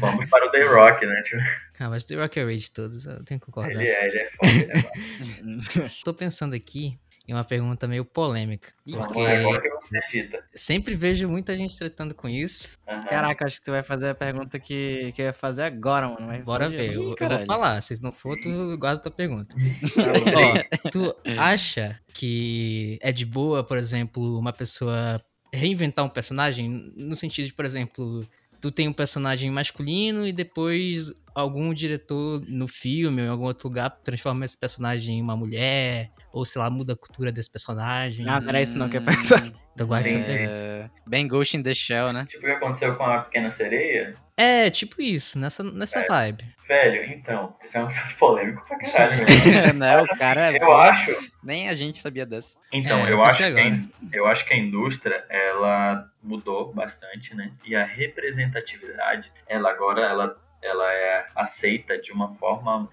Vamos para o The Rock, né? Tipo... Ah, mas o The Rock é o rei de todos, eu tenho que concordar. Ele é, ele é foda, ele é <laughs> Tô pensando aqui em uma pergunta meio polêmica. Porque é sempre vejo muita gente tratando com isso. Uhum. Caraca, acho que tu vai fazer a pergunta que, que eu ia fazer agora, mano. Mas Bora ver, eu, eu, vou falar. Se não for, tu guarda tua pergunta. Ó, tu acha que é de boa, por exemplo, uma pessoa reinventar um personagem no sentido de, por exemplo, tu tem um personagem masculino e depois algum diretor no filme ou em algum outro lugar transforma esse personagem em uma mulher, ou sei lá, muda a cultura desse personagem. Ah, não era isso não que eu pensar. Então guarda essa pergunta. Bem Ghost in the Shell, né? Tipo o que aconteceu com a Pequena Sereia? É, tipo isso, nessa, nessa vibe. Velho, então, isso é um assunto polêmico pra caralho, velho. <laughs> não, o cara é. Eu acho. Nem a gente sabia dessa. Então, é, eu, acho que a, eu acho que a indústria, ela mudou bastante, né? E a representatividade, ela agora, ela ela é aceita de uma forma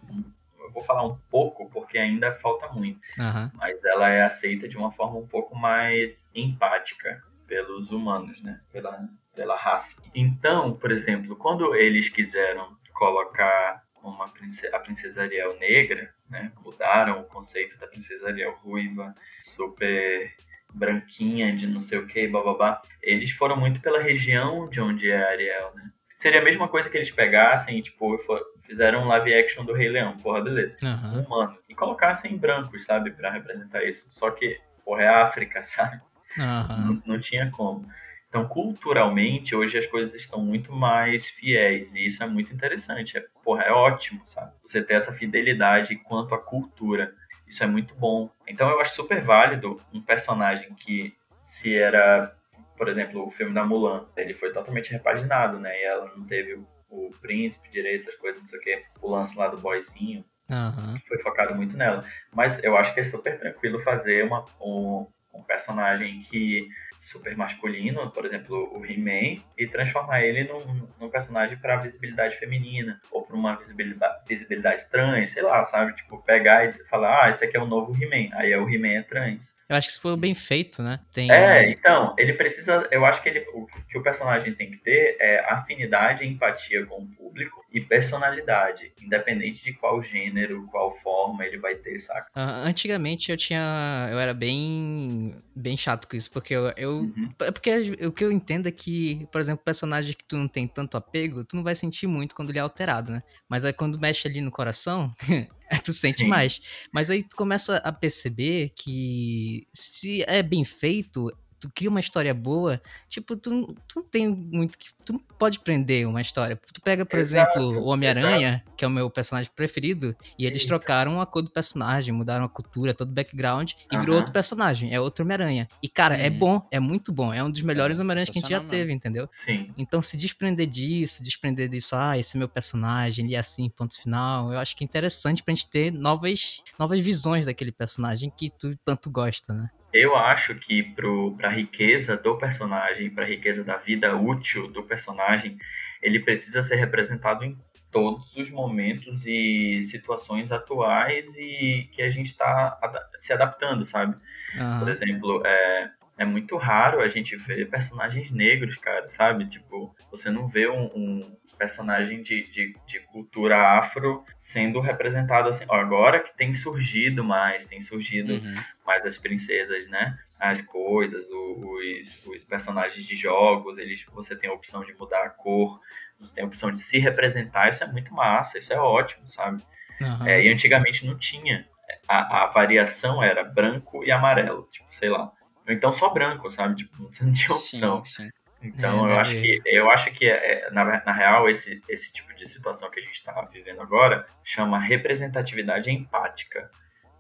eu vou falar um pouco porque ainda falta muito, uhum. mas ela é aceita de uma forma um pouco mais empática pelos humanos, né? Pela, pela raça. Então, por exemplo, quando eles quiseram colocar uma princesa, a princesa Ariel negra, né? Mudaram o conceito da princesa Ariel ruiva, super branquinha, de não sei o que, bababá. Eles foram muito pela região de onde é Ariel, né? seria a mesma coisa que eles pegassem e, tipo, fizeram um live action do Rei Leão, porra, beleza. Uhum. Humano. E colocassem brancos, sabe, para representar isso. Só que, porra, é África, <laughs> sabe? Uhum. Não, não tinha como. Então, culturalmente, hoje as coisas estão muito mais fiéis e isso é muito interessante. É, porra, é ótimo, sabe? Você ter essa fidelidade quanto à cultura. Isso é muito bom. Então, eu acho super válido um personagem que, se era por exemplo, o filme da Mulan, ele foi totalmente repaginado, né? E ela não teve o, o príncipe direito, essas coisas, não sei o quê. O lance lá do boyzinho. Uhum. Foi focado muito nela. Mas eu acho que é super tranquilo fazer uma, um, um personagem que super masculino, por exemplo, o He-Man, e transformar ele num, num personagem para visibilidade feminina, ou para uma visibilidade, visibilidade trans, sei lá, sabe? Tipo, pegar e falar, ah, esse aqui é o novo He-Man, aí é o He-Man é trans. Eu acho que isso foi bem feito, né? Tem... É, então, ele precisa, eu acho que ele, o que o personagem tem que ter é afinidade e empatia com o público e personalidade, independente de qual gênero, qual forma ele vai ter, saca? Uh, antigamente eu tinha, eu era bem, bem chato com isso, porque eu, eu uhum. é porque o que eu entendo é que, por exemplo, personagem que tu não tem tanto apego, tu não vai sentir muito quando ele é alterado, né? Mas aí quando mexe ali no coração, <laughs> tu sente Sim. mais. Mas aí tu começa a perceber que se é bem feito, tu cria uma história boa, tipo, tu, tu não tem muito que. Tu não pode prender uma história. Tu pega, por exato, exemplo, o Homem-Aranha, que é o meu personagem preferido, e eles Eita. trocaram a cor do personagem, mudaram a cultura, todo o background, e uh -huh. virou outro personagem. É outro Homem-Aranha. E, cara, é uhum. bom, é muito bom. É um dos melhores é, Homem-Aranhas que a gente já teve, entendeu? Sim. Então, se desprender disso, desprender disso, ah, esse é meu personagem, ele é assim, ponto final, eu acho que é interessante pra gente ter novas, novas visões daquele personagem que tu tanto gosta, né? Eu acho que para a riqueza do personagem, para a riqueza da vida útil do personagem, ele precisa ser representado em todos os momentos e situações atuais e que a gente está se adaptando, sabe? Uhum. Por exemplo, é, é muito raro a gente ver personagens negros, cara, sabe? Tipo, você não vê um, um personagem de, de, de, cultura afro sendo representado assim. Agora que tem surgido mais, tem surgido uhum. mais as princesas, né? As coisas, os, os personagens de jogos, eles, você tem a opção de mudar a cor, você tem a opção de se representar, isso é muito massa, isso é ótimo, sabe? Uhum. É, e antigamente não tinha. A, a variação era branco e amarelo, tipo, sei lá. Então só branco, sabe? Tipo, <laughs> você não tinha opção. Sim, sim. Então, é, eu, acho que, eu acho que, é, na, na real, esse, esse tipo de situação que a gente está vivendo agora chama representatividade empática,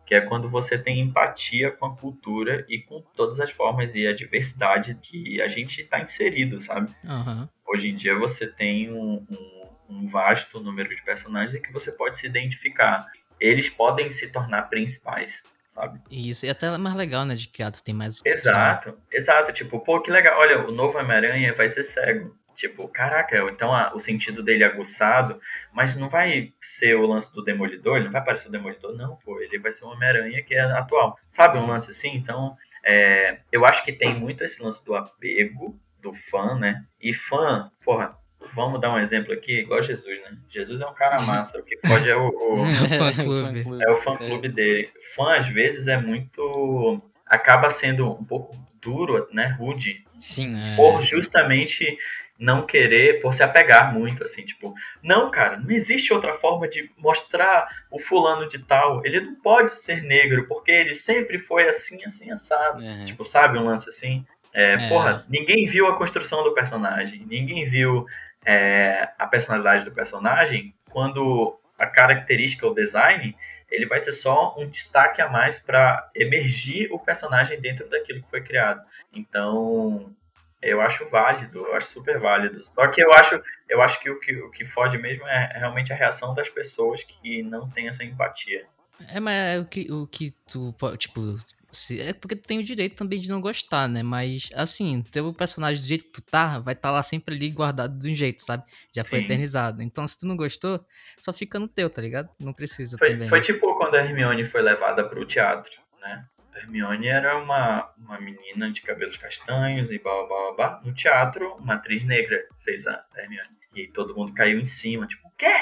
que é quando você tem empatia com a cultura e com todas as formas e a diversidade que a gente está inserido, sabe? Uhum. Hoje em dia você tem um, um, um vasto número de personagens em que você pode se identificar. Eles podem se tornar principais sabe? Isso, e até mais legal, né, de criado, tem mais... Exato, exato, tipo, pô, que legal, olha, o novo Homem-Aranha vai ser cego, tipo, caraca, então a, o sentido dele é aguçado, mas não vai ser o lance do Demolidor, ele não vai parecer o Demolidor, não, pô, ele vai ser o Homem-Aranha que é atual, sabe, um lance assim, então, é, eu acho que tem muito esse lance do apego, do fã, né, e fã, porra, vamos dar um exemplo aqui, igual Jesus, né? Jesus é um cara massa, o que pode é o, o <laughs> fã <laughs> -clube. é o fã clube dele. Fã às vezes é muito acaba sendo um pouco duro, né, rude. Sim, é. Por justamente não querer, por se apegar muito, assim, tipo, não, cara, não existe outra forma de mostrar o fulano de tal. Ele não pode ser negro, porque ele sempre foi assim, assim, assado. É. Tipo, sabe um lance assim? É, é. Porra, ninguém viu a construção do personagem, ninguém viu é, a personalidade do personagem, quando a característica, o design, ele vai ser só um destaque a mais para emergir o personagem dentro daquilo que foi criado. Então, eu acho válido, eu acho super válido. Só que eu acho, eu acho que o que, o que fode mesmo é realmente a reação das pessoas que não têm essa empatia. É, mas é o que, o que tu, tipo, se, é porque tu tem o direito também de não gostar, né? Mas, assim, teu personagem do jeito que tu tá, vai estar tá lá sempre ali guardado de um jeito, sabe? Já foi Sim. eternizado. Então, se tu não gostou, só fica no teu, tá ligado? Não precisa foi, também. Foi tipo quando a Hermione foi levada pro teatro, né? A Hermione era uma, uma menina de cabelos castanhos e blá, blá, blá, blá. No teatro, uma atriz negra fez a Hermione. E todo mundo caiu em cima, tipo, quê?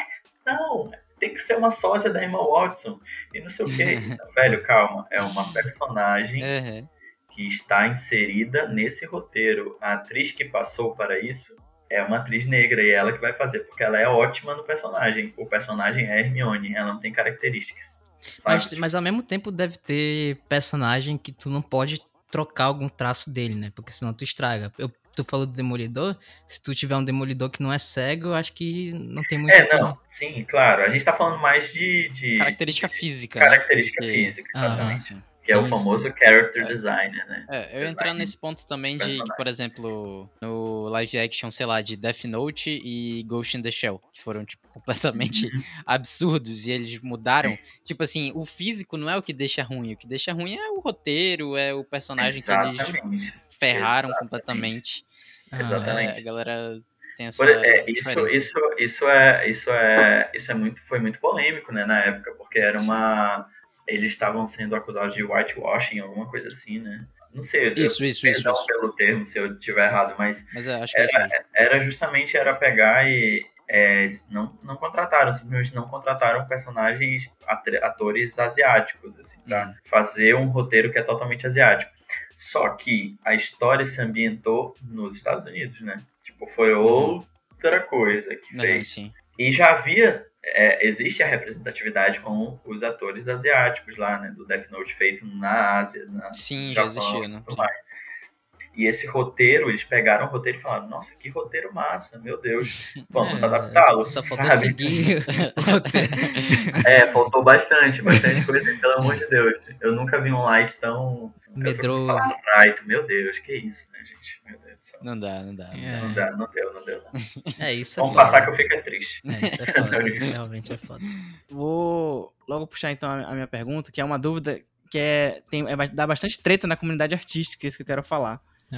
Não, tem que ser uma sósia da Emma Watson e não sei o quê. <laughs> Velho, calma, é uma personagem uhum. que está inserida nesse roteiro. A atriz que passou para isso é uma atriz negra e é ela que vai fazer, porque ela é ótima no personagem. O personagem é Hermione, ela não tem características. Mas, mas ao mesmo tempo deve ter personagem que tu não pode trocar algum traço dele, né? Porque senão tu estraga. Eu tu falou do Demolidor, se tu tiver um Demolidor que não é cego, eu acho que não tem muito. É, não, sim, claro. A gente tá falando mais de. de característica física. Característica né? física, exatamente. Que é o famoso character é. designer, né? É, eu entrando nesse ponto também de que, por exemplo, no live action, sei lá, de Death Note e Ghost in the Shell, que foram, tipo, <laughs> completamente uhum. absurdos e eles mudaram. Sim. Tipo assim, o físico não é o que deixa ruim, o que deixa ruim é o roteiro, é o personagem Exatamente. que eles ferraram Exatamente. completamente. Exatamente. Ah, é, a galera tem essa é, isso, isso, isso é, isso é, isso é muito, foi muito polêmico, né, na época, porque era uma eles estavam sendo acusados de whitewashing, alguma coisa assim, né? Não sei, isso, eu, isso, isso, isso. pelo termo, se eu estiver errado, mas, mas é, era, é era, justamente era pegar e é, não, não contrataram, simplesmente não contrataram personagens, atores asiáticos, assim, pra hum. fazer um roteiro que é totalmente asiático. Só que a história se ambientou nos Estados Unidos, né? Tipo, foi uhum. outra coisa que fez. sim. E já havia é, existe a representatividade com os atores asiáticos lá, né? Do Death Note feito na Ásia, na Sim, Japão, já existia, né? E esse roteiro, eles pegaram o roteiro e falaram, nossa, que roteiro massa, meu Deus, vamos <laughs> é, adaptá-lo. Só faltou sabe? seguir. <laughs> É, faltou bastante, bastante coisa, pelo amor de Deus. Eu nunca vi um light tão... Medroso. Light, meu Deus, que isso, né, gente? Meu Deus céu. Não dá, não dá. Não, é. dá. não dá, não deu, não deu. Não. É isso. Vamos é passar que eu fico triste. É, isso é foda, isso realmente é foda. Vou logo puxar então a minha pergunta, que é uma dúvida que é, tem, é, dá bastante treta na comunidade artística, isso que eu quero falar. É,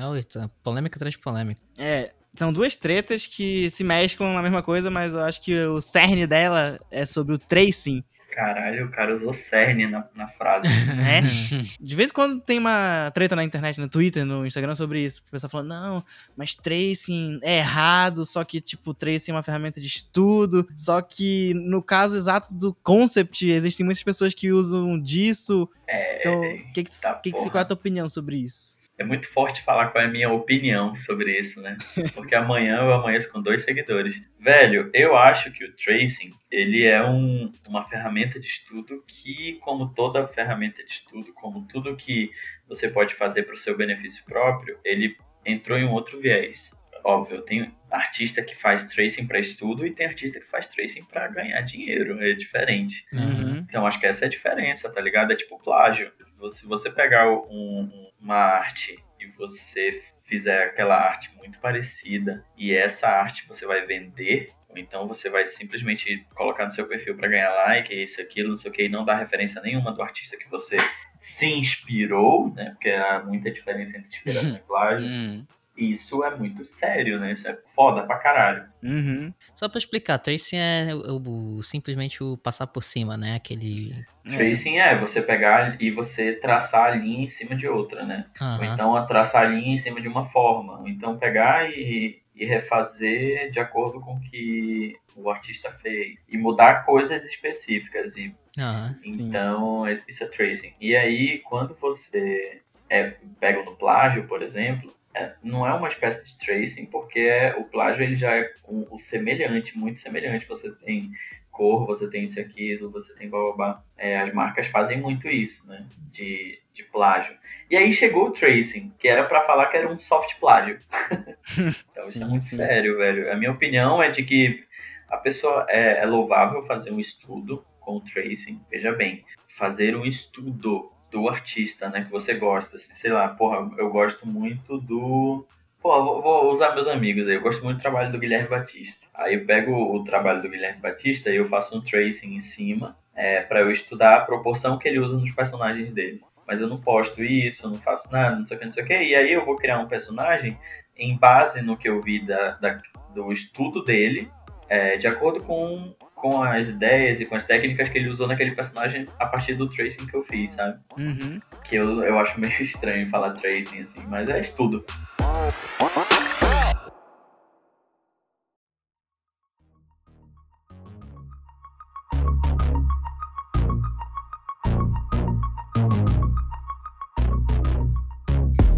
polêmica atrás de polêmica. É, são duas tretas que se mesclam na mesma coisa, mas eu acho que o cerne dela é sobre o tracing. Caralho, o cara usou cerne na, na frase. <laughs> É. <laughs> De vez em quando tem uma treta na internet, no Twitter, no Instagram sobre isso. O pessoal falando, não, mas tracing é errado, só que, tipo, tracing é uma ferramenta de estudo. Só que, no caso exato do concept, existem muitas pessoas que usam disso. É. Então, que que, tá que, qual é a tua opinião sobre isso? É muito forte falar qual é a minha opinião sobre isso, né? <laughs> Porque amanhã eu amanheço com dois seguidores. Velho, eu acho que o tracing, ele é um, uma ferramenta de estudo que, como toda ferramenta de estudo, como tudo que você pode fazer para o seu benefício próprio, ele entrou em um outro viés. Óbvio, tem artista que faz tracing para estudo e tem artista que faz tracing para ganhar dinheiro, é diferente. Uhum. Então acho que essa é a diferença, tá ligado? É tipo plágio. Se você pegar um uma arte e você fizer aquela arte muito parecida e essa arte você vai vender, ou então você vai simplesmente colocar no seu perfil para ganhar like, isso, aquilo, não sei o que, e não dar referência nenhuma do artista que você se inspirou, né? Porque há muita diferença entre inspiração e <laughs> plágio. Isso é muito sério, né? Isso é foda pra caralho. Uhum. Só pra explicar, tracing é o, o, simplesmente o passar por cima, né? Aquele. Tracing é. é você pegar e você traçar a linha em cima de outra, né? Uhum. Ou então traçar a linha em cima de uma forma. Ou então pegar e, e refazer de acordo com o que o artista fez. E mudar coisas específicas. E, uhum. Então, Sim. isso é tracing. E aí, quando você é, pega no plágio, por exemplo, é, não é uma espécie de tracing, porque é, o plágio ele já é o, semelhante, muito semelhante. Você tem cor, você tem isso e aquilo, você tem blá É, as marcas fazem muito isso, né? De, de plágio. E aí chegou o tracing, que era para falar que era um soft plágio. <laughs> então isso é sim, é muito sim. sério, velho. A minha opinião é de que a pessoa é, é louvável fazer um estudo com o tracing. Veja bem, fazer um estudo do artista, né, que você gosta. Assim, sei lá, porra, eu gosto muito do. Pô, vou, usar meus amigos aí. Eu gosto muito do trabalho do Guilherme Batista. Aí eu pego o trabalho do Guilherme Batista e eu faço um tracing em cima é, para eu estudar a proporção que ele usa nos personagens dele. Mas eu não posto isso, eu não faço nada, não sei o que, não sei o que. E aí eu vou criar um personagem em base no que eu vi da, da do estudo dele, é, de acordo com com as ideias e com as técnicas que ele usou naquele personagem a partir do tracing que eu fiz, sabe? Uhum. Que eu, eu acho meio <laughs> estranho falar tracing, assim, mas é estudo.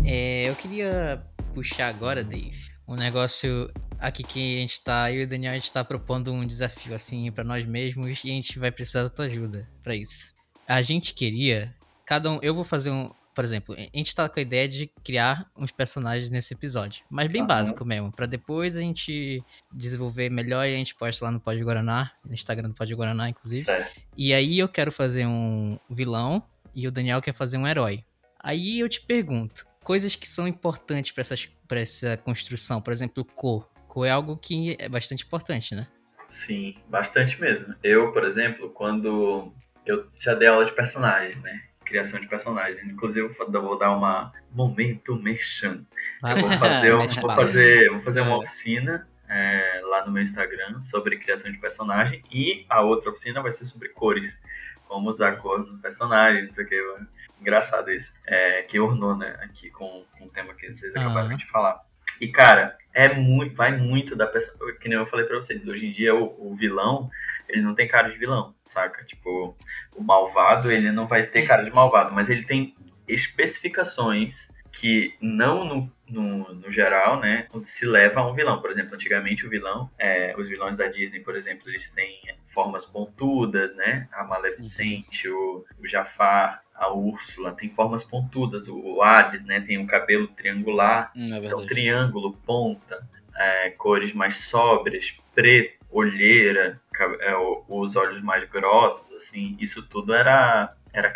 É, eu queria puxar agora, Dave, um negócio aqui que a gente tá, eu e o Daniel, a gente tá propondo um desafio assim para nós mesmos e a gente vai precisar da tua ajuda para isso. A gente queria, cada um, eu vou fazer um, por exemplo, a gente tá com a ideia de criar uns personagens nesse episódio, mas bem uhum. básico mesmo, para depois a gente desenvolver melhor e a gente posta lá no Pode Guaraná, no Instagram do Pode Guaraná, inclusive. Certo. E aí eu quero fazer um vilão e o Daniel quer fazer um herói. Aí eu te pergunto, coisas que são importantes para essa construção, por exemplo, cor. Cor é algo que é bastante importante, né? Sim, bastante mesmo. Eu, por exemplo, quando eu já dei aula de personagens, né? Criação de personagens. Inclusive, eu vou dar uma momento merchan. Eu vou fazer, eu vou fazer, vou fazer uma é. oficina é, lá no meu Instagram sobre criação de personagem e a outra oficina vai ser sobre cores. Como usar cor no personagem, não sei o que. Engraçado isso. É, que ornou, né? Aqui com, com o tema que vocês acabaram de falar. E, cara, é muito, vai muito da pessoa. Que nem eu falei pra vocês, hoje em dia o, o, vilão, ele não tem cara de vilão, saca? Tipo, o malvado, ele não vai ter cara de malvado, mas ele tem especificações que não no, no, no geral, né, se leva a um vilão. Por exemplo, antigamente o vilão, é, os vilões da Disney, por exemplo, eles têm formas pontudas, né? A Maleficente, o, o Jafar, a Úrsula tem formas pontudas. O Hades, né, tem um cabelo triangular, hum, é então triângulo, ponta, é, cores mais sóbrias, preto, olheira, é, os olhos mais grossos, assim, isso tudo era era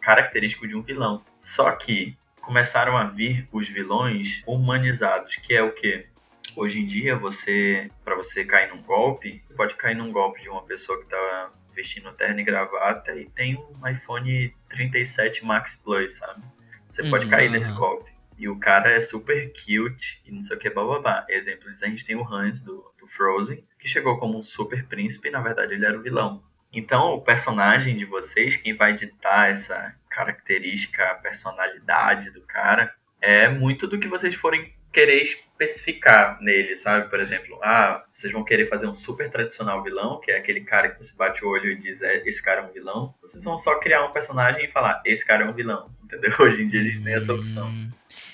característico de um vilão. Só que começaram a vir os vilões humanizados, que é o que hoje em dia você para você cair num golpe, pode cair num golpe de uma pessoa que tá vestindo terno e gravata e tem um iPhone 37 Max Plus, sabe? Você uhum, pode cair nesse golpe. E o cara é super cute e não sei o que, bababá. Exemplos, a gente tem o Hans do, do Frozen, que chegou como um super príncipe e na verdade ele era o vilão. Então, o personagem de vocês, quem vai ditar essa característica, a personalidade do cara, é muito do que vocês forem querer especificar nele, sabe? Por exemplo, ah, vocês vão querer fazer um super tradicional vilão, que é aquele cara que você bate o olho e diz, é, esse cara é um vilão. Vocês vão só criar um personagem e falar, esse cara é um vilão, entendeu? <laughs> Hoje em dia a gente tem essa opção.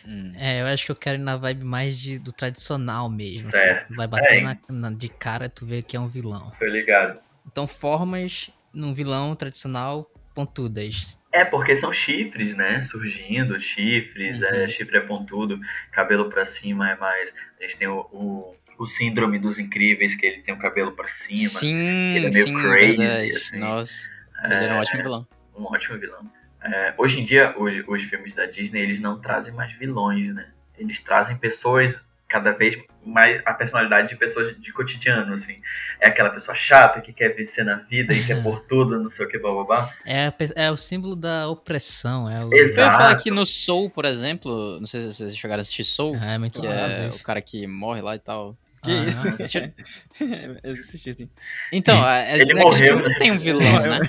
Hum. É, eu acho que eu quero ir na vibe mais de, do tradicional mesmo. Assim. Certo. Assim, vai bater é, na, na, de cara, tu vê que é um vilão. Tô ligado. Então, formas num vilão tradicional pontudas. É, porque são chifres, né? Surgindo, chifres, é, uhum. é, chifre é pontudo, cabelo para cima é mais. A gente tem o, o, o, síndrome dos incríveis, que ele tem o cabelo para cima. Sim, ele é meio sim, crazy, verdade. assim. Nossa, ele é, era um ótimo vilão. Um ótimo vilão. É, hoje em dia, os, os filmes da Disney, eles não trazem mais vilões, né? Eles trazem pessoas cada vez mais a personalidade de pessoas de cotidiano, assim. É aquela pessoa chata que quer vencer na vida e quer por tudo, não sei o que, blá blá blá. É, é o símbolo da opressão. É o... Exato. Eu ia falar que no Soul, por exemplo, não sei se vocês chegaram a assistir Soul. É, muito que é o cara que morre lá e tal. Que ah, isso? <laughs> <laughs> eu assisti, sim. Então, é, ele morreu. Não tem um vilão, né? <laughs>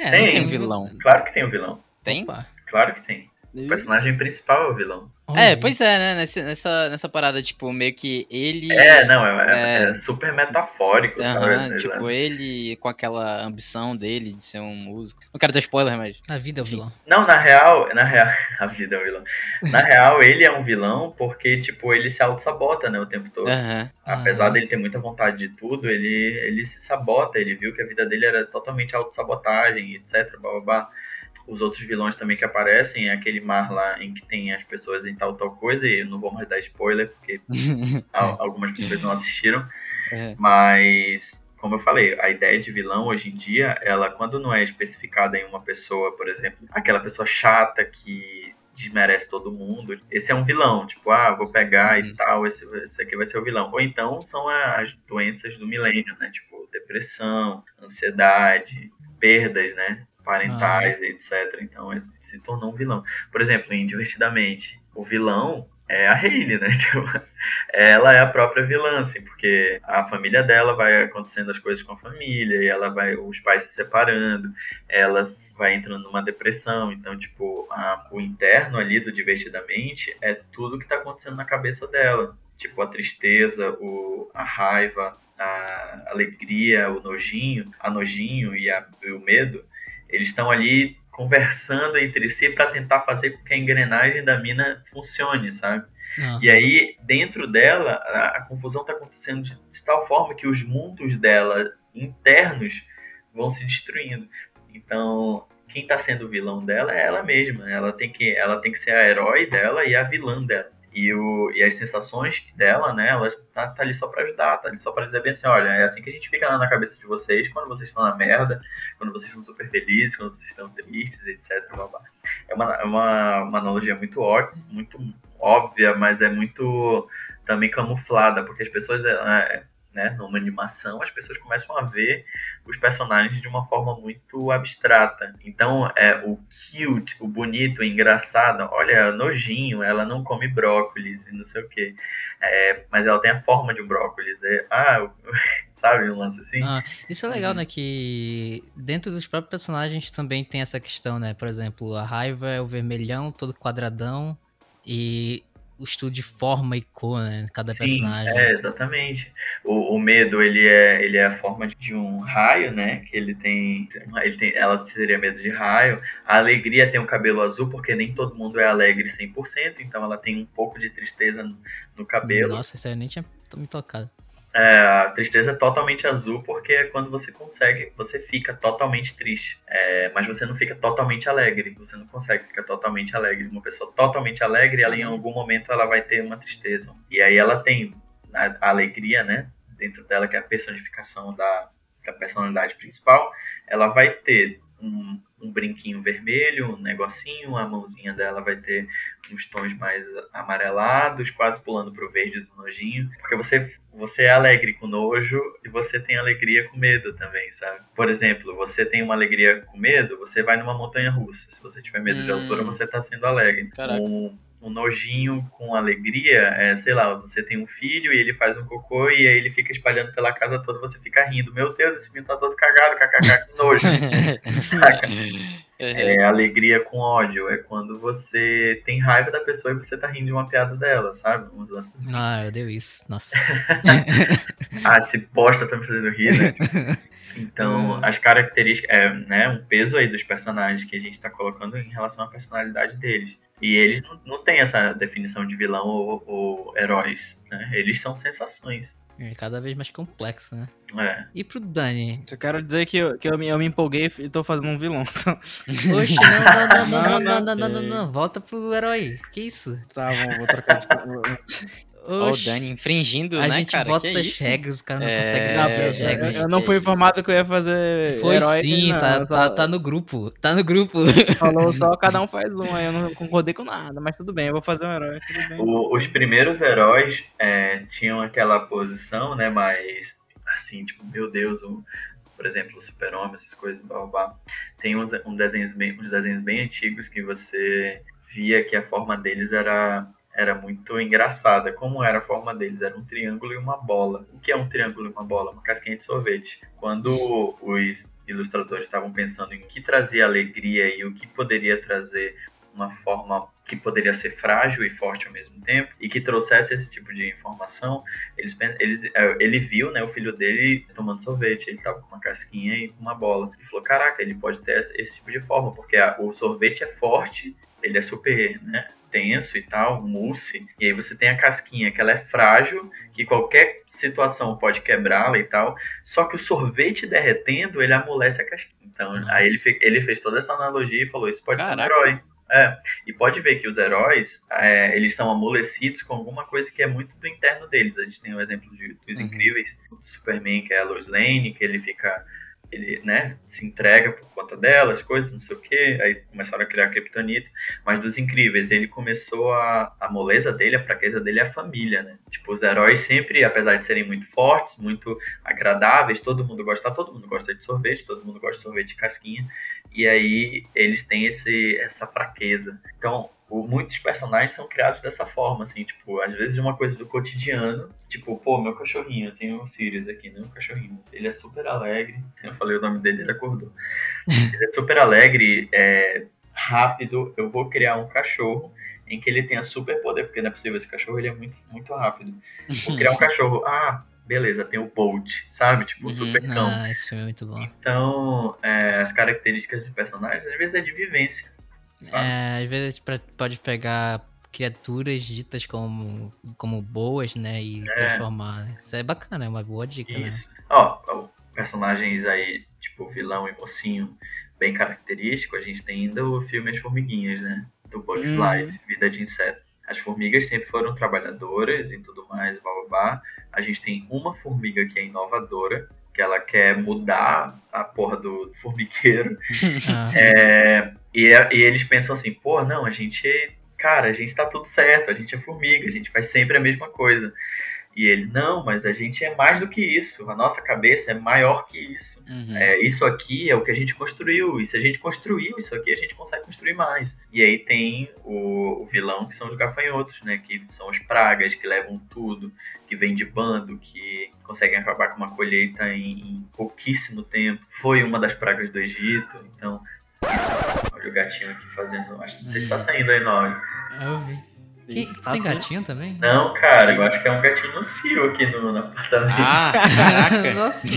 É, tem, tem um vilão. Claro que tem um vilão. Tem? Opa. Claro que tem. O personagem principal é o vilão. É, pois é, né? Nessa, nessa, nessa parada, tipo, meio que ele. É, não, é, é, é super metafórico, sabe? Tipo, ele com aquela ambição dele de ser um músico. Não quero dar spoiler, mas. A vida é o vilão. Não, na real, na real. <laughs> A vida é o vilão. Na real, ele é um vilão porque, tipo, ele se auto-sabota, né, o tempo todo. Uhum. Apesar uhum. dele ter muita vontade de tudo, ele, ele se sabota, ele viu que a vida dele era totalmente auto-sabotagem, etc. Blá, blá, blá os outros vilões também que aparecem, é aquele mar lá em que tem as pessoas em tal tal coisa, e eu não vou mais dar spoiler, porque <laughs> algumas pessoas não assistiram. É. Mas, como eu falei, a ideia de vilão hoje em dia, ela quando não é especificada em uma pessoa, por exemplo, aquela pessoa chata que desmerece todo mundo, esse é um vilão, tipo, ah, vou pegar uhum. e tal, esse, esse aqui vai ser o vilão. Ou então são as doenças do milênio, né? Tipo, depressão, ansiedade, perdas, né? Parentais, ah. etc. Então se tornou um vilão. Por exemplo, em Divertidamente, o vilão é a Hayley, né? <laughs> Tipo, ela é a própria vilã, assim, porque a família dela vai acontecendo as coisas com a família, e ela vai, os pais se separando, ela vai entrando numa depressão, então, tipo, a, o interno ali do Divertidamente é tudo que tá acontecendo na cabeça dela. Tipo, a tristeza, o, a raiva, a alegria, o nojinho, a nojinho e, a, e o medo eles estão ali conversando entre si para tentar fazer com que a engrenagem da mina funcione, sabe? Uhum. E aí, dentro dela, a, a confusão está acontecendo de, de, tal forma que os mundos dela internos vão se destruindo. Então, quem está sendo o vilão dela é ela mesma. Ela tem que, ela tem que ser a herói dela e a vilã dela. E, o, e as sensações dela, né, ela tá, tá ali só para ajudar, tá ali só para dizer bem assim, olha, é assim que a gente fica na cabeça de vocês quando vocês estão na merda, quando vocês estão super felizes, quando vocês estão tristes, etc. Blá, blá. É, uma, é uma, uma analogia muito, ó, muito óbvia, mas é muito também camuflada, porque as pessoas, é, né, numa animação, as pessoas começam a ver os personagens de uma forma muito abstrata. Então, é o cute, o bonito, o engraçado, olha, nojinho, ela não come brócolis e não sei o quê. É, mas ela tem a forma de um brócolis. É, ah, <laughs> sabe, um lance assim. Ah, isso é legal, uhum. né? Que dentro dos próprios personagens também tem essa questão, né? Por exemplo, a raiva é o vermelhão, todo quadradão. E o estudo de forma e cor, né? Cada Sim, personagem. É, exatamente. O, o, medo, ele é, ele é a forma de um raio, né? Que ele tem, ele tem. Ela teria medo de raio. A alegria tem o cabelo azul, porque nem todo mundo é alegre 100%, então ela tem um pouco de tristeza no, no cabelo. Nossa, isso aí eu nem tinha me tocado. É, a tristeza é totalmente azul porque é quando você consegue, você fica totalmente triste. É, mas você não fica totalmente alegre. Você não consegue ficar totalmente alegre. Uma pessoa totalmente alegre, ela em uhum. algum momento ela vai ter uma tristeza. E aí ela tem a, a alegria, né? Dentro dela, que é a personificação da, da personalidade principal. Ela vai ter um, um brinquinho vermelho, um negocinho, a mãozinha dela vai ter uns tons mais amarelados, quase pulando pro verde do nojinho, porque você você é alegre com nojo e você tem alegria com medo também, sabe? Por exemplo, você tem uma alegria com medo, você vai numa montanha russa. Se você tiver medo hum. de altura, você tá sendo alegre. Caraca. Um, um nojinho com alegria é, sei lá, você tem um filho e ele faz um cocô e aí ele fica espalhando pela casa toda, você fica rindo. Meu Deus, esse menino tá todo cagado, kkk, que nojo. <laughs> Saca? É, alegria com ódio. É quando você tem raiva da pessoa e você tá rindo de uma piada dela, sabe? Uns assim. Ah, eu dei isso. Nossa. <laughs> ah, se posta tá me fazendo rir, né? <laughs> Então, hum. as características, é, né, um peso aí dos personagens que a gente está colocando em relação à personalidade deles. E eles não, não têm essa definição de vilão ou, ou heróis, né? Eles são sensações. É cada vez mais complexo, né? É. E pro Dani? Eu quero dizer que eu, que eu, me, eu me empolguei e tô fazendo um vilão. Então... <laughs> Oxe, não, não, não, não, não, não, não, não, não, volta pro herói. Que isso? Tá bom, vou trocar de... <laughs> Ó, o Dani infringindo, a né, gente cara? bota as regras, o cara não é... consegue saber as regras. Eu, eu não fui informado que eu ia fazer Foi herói, sim, não, tá, só... tá, tá no grupo. Tá no grupo. <laughs> Falou só, <laughs> cada um faz um, aí eu não concordei com nada, mas tudo bem, eu vou fazer um herói, tudo bem. O, os primeiros heróis é, tinham aquela posição, né, mais assim, tipo, meu Deus, o, por exemplo, o super-homem, essas coisas, blá, blá. Tem uns, um desenhos bem, uns desenhos bem antigos que você via que a forma deles era era muito engraçada. Como era a forma deles? Era um triângulo e uma bola. O que é um triângulo e uma bola? Uma casquinha de sorvete. Quando os ilustradores estavam pensando em o que trazia alegria e o que poderia trazer uma forma que poderia ser frágil e forte ao mesmo tempo e que trouxesse esse tipo de informação, eles, eles, é, ele viu né, o filho dele tomando sorvete, ele estava com uma casquinha e uma bola. Ele falou, caraca, ele pode ter esse tipo de forma, porque a, o sorvete é forte, ele é super, né, tenso e tal, mousse, e aí você tem a casquinha que ela é frágil, que qualquer situação pode quebrá-la e tal, só que o sorvete derretendo, ele amolece a casquinha. Então, Nossa. aí ele, ele fez toda essa analogia e falou, isso pode Caraca. ser um herói. É, e pode ver que os heróis, é, eles são amolecidos com alguma coisa que é muito do interno deles. A gente tem o exemplo de, dos uhum. Incríveis, do Superman, que é a Lois Lane, que ele fica ele, né, se entrega por conta dela, as coisas, não sei o que, aí começaram a criar Kryptonita, mas dos incríveis, ele começou a, a moleza dele, a fraqueza dele é a família, né, tipo, os heróis sempre, apesar de serem muito fortes, muito agradáveis, todo mundo gosta, todo mundo gosta de sorvete, todo mundo gosta de sorvete de casquinha, e aí eles têm esse, essa fraqueza, então o, muitos personagens são criados dessa forma, assim, tipo, às vezes uma coisa do cotidiano, tipo, pô, meu cachorrinho, eu tenho um Sirius aqui, né, um cachorrinho, ele é super alegre, <laughs> eu falei o nome dele, ele acordou, ele é super alegre, é rápido, eu vou criar um cachorro em que ele tenha super poder, porque não é possível, esse cachorro ele é muito, muito rápido, vou criar um <laughs> cachorro, ah, beleza, tem o Bolt, sabe? Tipo, o uhum. super cão. Ah, esse filme é muito bom. Então, é, as características de personagens, às vezes é de vivência. É, às vezes pode pegar criaturas ditas como, como boas, né? E é. transformar. Né? Isso é bacana, é uma boa dica, né? Isso. né? Ó, personagens aí, tipo vilão e mocinho, bem característico, a gente tem ainda o filme As Formiguinhas, né? Do Bugs hum. Life, Vida de Inseto. As formigas sempre foram trabalhadoras e tudo mais, blá, blá, blá. A gente tem uma formiga que é inovadora, que ela quer mudar a porra do formigueiro. <laughs> Ah. É, e, e, eles pensam assim, pô, não, a gente, cara, a gente tá tudo certo, a gente é formiga, a gente faz sempre a mesma coisa. E ele, não, mas a gente é mais do que isso. A nossa cabeça é maior que isso. Uhum. É, isso aqui é o que a gente construiu. E se a gente construiu isso aqui, a gente consegue construir mais. E aí tem o, o vilão, que são os gafanhotos, né? Que são as pragas, que levam tudo, que vem de bando, que conseguem acabar com uma colheita em, em pouquíssimo tempo. Foi uma das pragas do Egito. Então, isso. Olha o gatinho aqui fazendo. Acho, não sei se está saindo aí no áudio. Eu vi. Que, tu tem gatinho também? Não, cara, eu acho que é um gatinho cio aqui no, no apartamento. Ah, <laughs> caraca. <laughs> Nossa.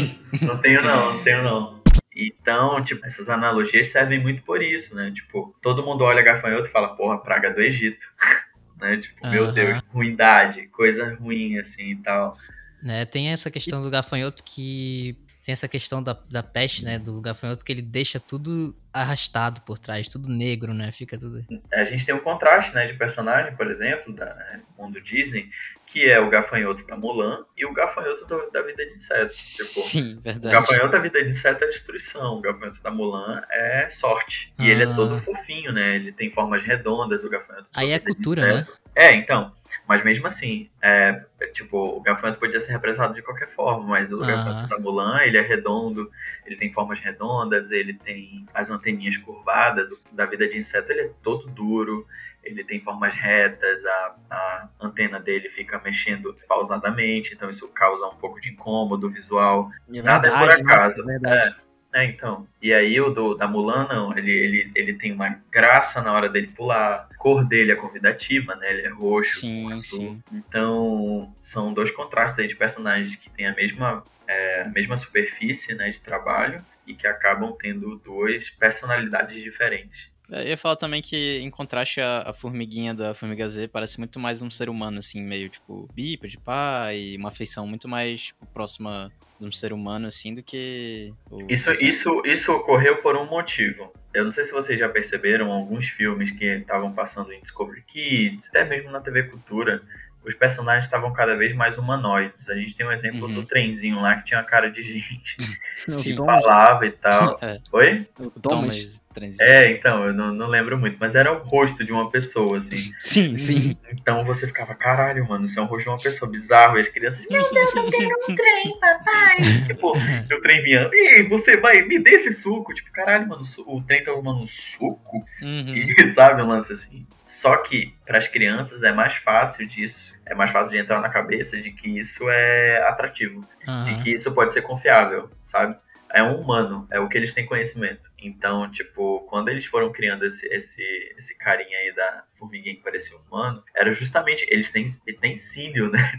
Não tenho não, não tenho não. Então, tipo, essas analogias servem muito por isso, né? Tipo, todo mundo olha gafanhoto e fala, porra, praga do Egito. <laughs> né? Tipo, uhum. meu Deus, ruindade, coisa ruim assim e tal. É, tem essa questão do gafanhoto que tem essa questão da, da peste, né? Do gafanhoto que ele deixa tudo arrastado por trás, tudo negro, né? Fica tudo. A gente tem um contraste, né, de personagem, por exemplo, da né, mundo Disney, que é o gafanhoto da Mulan e o gafanhoto do, da vida de inseto. Tipo, Sim, verdade. O gafanhoto da vida de inseto é destruição, o gafanhoto da Mulan é sorte. E ah. ele é todo fofinho, né? Ele tem formas redondas, o gafanhoto. Aí é cultura, né? É, então. Mas mesmo assim, é, tipo, o gafanhoto podia ser representado de qualquer forma, mas o uhum. gafanhoto da Mulan, ele é redondo, ele tem formas redondas, ele tem as anteninhas curvadas. O da vida de inseto, ele é todo duro, ele tem formas retas, a, a antena dele fica mexendo pausadamente, então isso causa um pouco de incômodo visual. É Nada é por acaso. Nossa, é, é é, então. E aí o do, da Mulan, não. Ele, ele, ele tem uma graça na hora dele pular. A cor dele é convidativa, né? Ele é roxo, sim, azul. Sim. Então, são dois contrastes aí de personagens que têm a mesma, é, a mesma superfície né, de trabalho e que acabam tendo duas personalidades diferentes. Eu ia falar também que, em contraste, a, formiguinha da Formiga Z parece muito mais um ser humano, assim, meio, tipo, bípede, pá, e uma feição muito mais tipo, próxima de um ser humano, assim, do que... O... Isso, isso, isso ocorreu por um motivo. Eu não sei se vocês já perceberam alguns filmes que estavam passando em Discovery Kids, até mesmo na TV Cultura, os personagens estavam cada vez mais humanoides. A gente tem um exemplo uhum. do trenzinho lá que tinha uma cara de gente <laughs> que falava e tal. <laughs> É. Oi? O Thomas. Thomas é, então, eu não, não, lembro muito, mas era o rosto de uma pessoa, assim. Sim, sim. Então você ficava, caralho, mano, isso é um rosto de uma pessoa bizarro. E as crianças, meu Deus, eu quero um <laughs> trem, papai. tipo, o trem vinha, ei, você vai, me dê esse suco. Tipo, caralho, mano, o trem tá tomando um suco? Uhum. E sabe, um lance assim. Só que para as crianças é mais fácil disso, é mais fácil de entrar na cabeça de que isso é atrativo, uhum. de que isso pode ser confiável, sabe? É um humano, é o que eles têm conhecimento. Então, tipo, quando eles foram criando esse, esse, esse carinha aí da formiguinha que parecia humano, era justamente, eles têm, eles têm cílio, <laughs> né?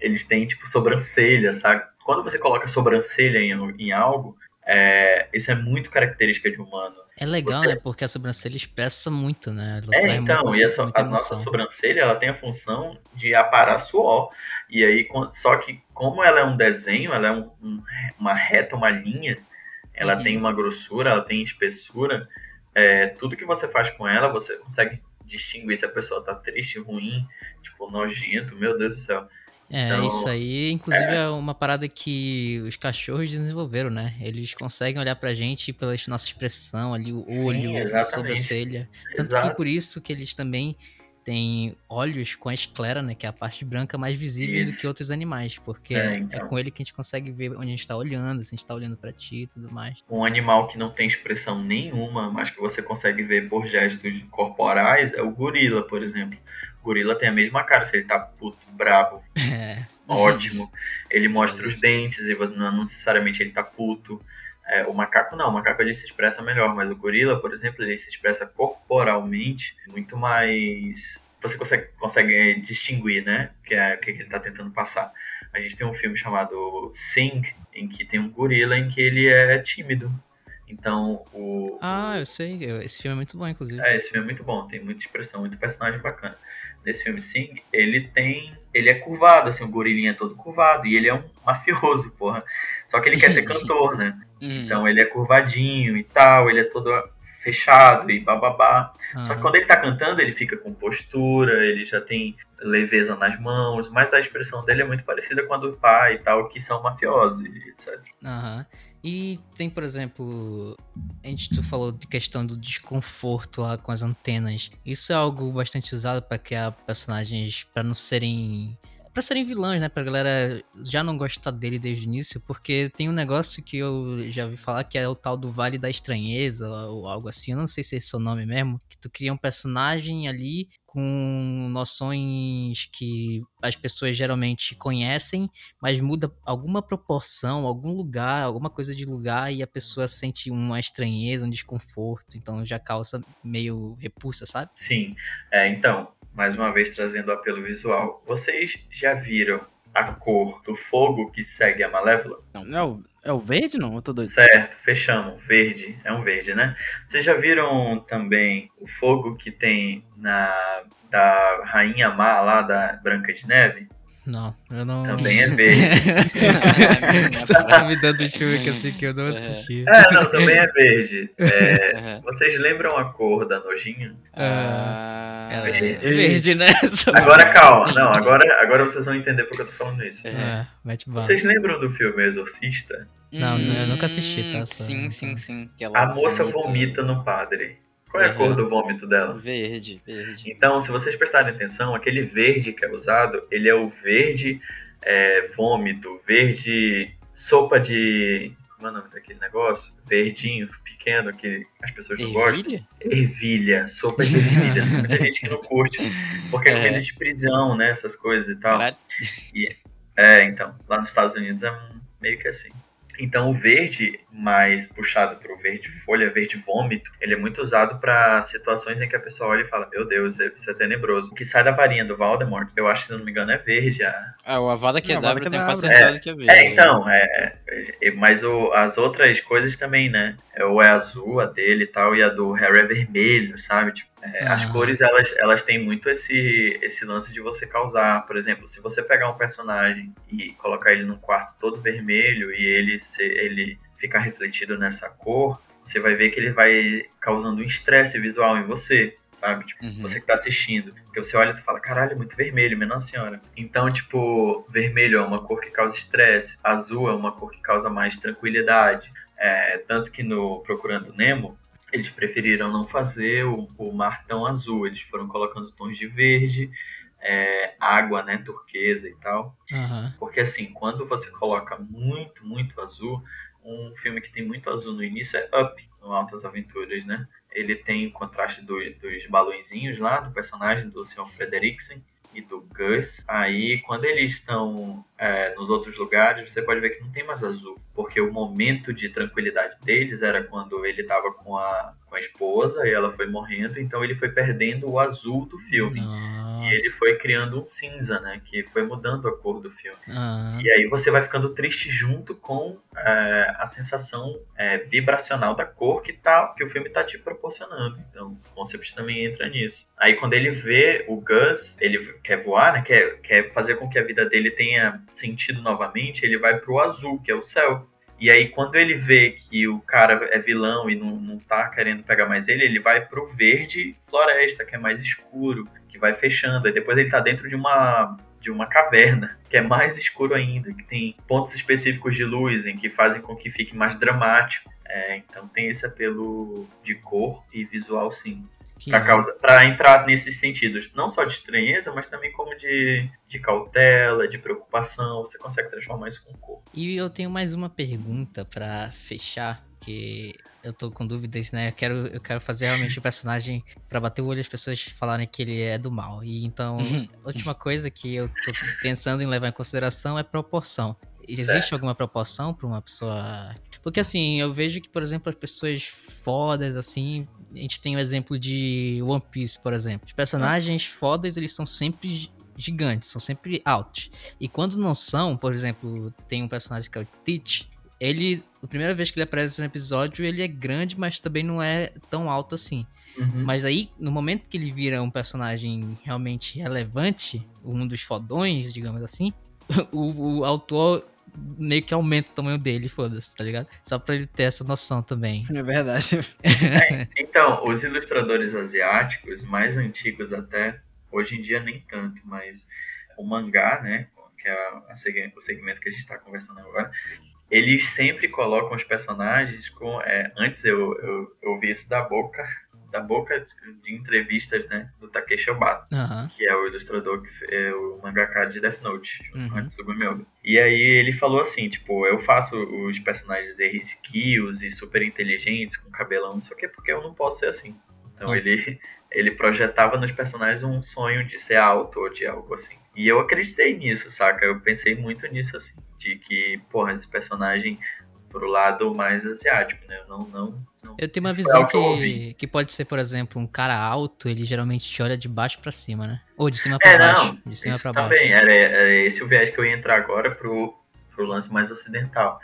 Eles têm, tipo, sobrancelha, sabe? Quando você coloca sobrancelha em, em algo, é, isso é muito característica de humano. É legal, Você... né? Porque a sobrancelha expressa muito, né? Ela é, então, e a, so, a nossa sobrancelha ela tem a função de aparar suor. E aí, só que como ela é um desenho, ela é um, um, uma reta, uma linha, ela uhum. tem uma grossura, ela tem espessura. É, tudo que você faz com ela, você consegue distinguir se a pessoa tá triste, ruim, tipo, nojento, meu Deus do céu. É, então, isso aí, inclusive, é... é... uma parada que os cachorros desenvolveram, né? Eles conseguem olhar pra gente pela nossa expressão ali, o olho, Sim, a sobrancelha. Tanto Exato. que por isso que eles também têm olhos com a esclera, né? Que é a parte branca mais visível isso. do que outros animais. Porque é, é então. é, com ele que a gente consegue ver onde a gente tá olhando, se a gente tá olhando pra ti e tudo mais. Um animal que não tem expressão nenhuma, mas que você consegue ver por gestos corporais, é o gorila, por exemplo gorila tem a mesma cara, se ele tá puto, brabo, <laughs> é. ótimo. Ele mostra os dentes e não necessariamente ele tá puto. É, o macaco não, o macaco ele se expressa melhor, mas o gorila, por exemplo, ele se expressa corporalmente muito mais. Você consegue, consegue distinguir, né? Que é o que ele está tentando passar. A gente tem um filme chamado Sing, em que tem um gorila em que ele é tímido. Então, o. Ah, eu sei. Esse filme é muito bom, inclusive. É, esse filme é muito bom, tem muita expressão, muito personagem bacana nesse filme Sing, ele tem. Ele é curvado, assim, o gorilinha é todo curvado. E ele é um mafioso, porra. Só que ele quer ser <laughs> cantor, né? Hum. Então ele é curvadinho e tal, ele é todo fechado e bababá. Uhum. Só que quando ele tá cantando, ele fica com postura, ele já tem leveza nas mãos, mas a expressão dele é muito parecida com a do pai e tal, que são mafiosos, etc. Aham. Uhum. E tem, por exemplo, a gente tu falou de questão do desconforto lá com as antenas. Isso é algo bastante usado para criar personagens para não serem para serem vilões, né? Pra galera já não gostar dele desde o início, porque tem um negócio que eu já vi falar que é o tal do Vale da Estranheza, ou algo assim, eu não sei se é o nome mesmo, que tu cria um personagem ali com noções que as pessoas geralmente conhecem, mas muda alguma proporção, algum lugar, alguma coisa de lugar e a pessoa sente uma estranheza, um desconforto, então já causa meio repulsa, sabe? Sim, é, então, mais uma vez trazendo apelo visual. Vocês já viram a cor do fogo que segue a Malévola? Não, não é o, verde, não? Eu tô doido. Certo, fechamos. Verde. É um verde, né? Vocês já viram também o fogo que tem na da Rainha Má lá da Branca de Neve? Não, eu não. Também é <laughs> verde. tu tá me dando filme assim que eu não assisti. É, não, também é verde. É, vocês lembram a cor da nojinha? Ah, é verde. verde, né? <laughs> Agora calma, não, agora, agora vocês vão entender porque eu tô falando isso. É, vocês lembram do filme Exorcista? Não, hum, eu nunca assisti, tá? Sim, sim, sim. a moça vomita. vomita no padre. Qual é a cor do vômito dela? Verde, verde. Então, se vocês prestarem atenção, aquele verde que é usado, ele é o verde é, vômito, verde sopa de. Como é o nome daquele negócio? Verdinho, pequeno, que as pessoas não ervilha? gostam. Ervilha, sopa de <laughs> ervilha. Tem muita gente que não curte, porque é, é comida de prisão, né? Essas coisas e tal. E, é, então, lá nos Estados Unidos é meio que assim. Então, o verde, mais puxado para o verde folha, verde vômito, ele é muito usado para situações em que a pessoa olha e fala: Meu Deus, isso é tenebroso. O que sai da varinha do Voldemort, eu acho que, se não me engano, é verde. A... Ah, o Avada Kedavra tem quase certeza é, que é verde. É, então, é, é, mas o, as outras coisas também, né? É, ou é azul, a dele e tal, e a do Harry é vermelho, sabe? Tipo, é, As cores, elas, elas têm muito esse, esse lance de você causar. Por exemplo, se você pegar um personagem e colocar ele num quarto todo vermelho e ele, se, ele ficar refletido nessa cor, você vai ver que ele vai causando um estresse visual em você, sabe? Tipo, uhum. você que tá assistindo. Porque você olha e fala, caralho, é muito vermelho, menor senhora. Então, tipo, vermelho é uma cor que causa estresse, azul é uma cor que causa mais tranquilidade. É, tanto que no Procurando Nemo, eles preferiram não fazer o, o mar tão azul, eles foram colocando tons de verde, é, água, né, turquesa e tal. Uhum. Porque assim, quando você coloca muito, muito azul, um filme que tem muito azul no início é Up, no Altas Aventuras, né? Ele tem o contraste do, dos balõezinhos lá, do personagem do Sr. Frederiksen e do Gus. Aí, quando eles estão é, nos outros lugares, você pode ver que não tem mais azul, porque o momento de tranquilidade deles era quando ele estava com a, com a esposa e ela foi morrendo, então ele foi perdendo o azul do filme. Nossa. E ele foi criando um cinza, né? Que foi mudando a cor do filme. Ah. E aí você vai ficando triste junto com é, a sensação é, vibracional da cor que, tá, que o filme tá te proporcionando. Então, o concept também entra nisso. Aí quando ele vê o Gus, ele quer voar, né? Quer, quer fazer com que a vida dele tenha sentido novamente, ele vai pro azul, que é o céu. E aí, quando ele vê que o cara é vilão e não, não tá querendo pegar mais ele, ele vai pro verde floresta, que é mais escuro, que vai fechando. Aí depois ele tá dentro de uma de uma caverna, que é mais escuro ainda, que tem pontos específicos de luz em que fazem com que fique mais dramático. É, então tem esse apelo de cor e visual, sim para entrar nesses sentidos, não só de estranheza, mas também como de, de cautela, de preocupação. Você consegue transformar isso com cor. E eu tenho mais uma pergunta para fechar, que eu tô com dúvidas, né? Eu quero, eu quero fazer realmente o <laughs> personagem para bater o olho as pessoas falarem que ele é do mal. E então, a <laughs> última coisa que eu tô pensando em levar em consideração é proporção. Existe certo. alguma proporção para uma pessoa? Porque assim, eu vejo que, por exemplo, as pessoas fodas, assim, a gente tem o exemplo de One Piece, por exemplo. Os personagens fodas, eles são sempre gigantes, são sempre altos. E quando não são, por exemplo, tem um personagem que é o Teach, ele, a primeira vez que ele aparece no episódio, ele é grande, mas também não é tão alto assim. Uhum. Mas aí, no momento que ele vira um personagem realmente relevante, um dos fodões, digamos assim, <laughs> o, o autor meio que aumenta o tamanho dele, foda-se, tá ligado? Só pra ele ter essa noção também. É verdade. É, <laughs> então, os ilustradores asiáticos, mais antigos até, hoje em dia nem tanto, mas o mangá, né, que é a, a, o segmento que a gente tá conversando agora, eles sempre colocam os personagens com. É, antes eu, eu, eu ouvi isso da boca da boca de entrevistas, né, do Takeshi Obata, uhum. que é o ilustrador que é o mangaka de Death Note, uhum. antes do Gumioba. E aí ele falou assim, tipo, eu faço os personagens risquios e super inteligentes, com cabelão, não sei o quê, porque eu não posso ser assim. Então uhum. ele, <laughs> ele projetava nos personagens um sonho de ser alto ou de algo assim. E eu acreditei nisso, saca? Eu pensei muito nisso, assim, de que, porra, esse personagem pro lado mais asiático, né? Eu não, não Eu tenho uma visão que, que pode ser, por exemplo, um cara alto, ele geralmente te olha de baixo para cima, né? Ou de cima para é, baixo. Não, de cima para baixo. Também, era, era esse o viés que eu ia entrar agora pro, pro lance mais ocidental.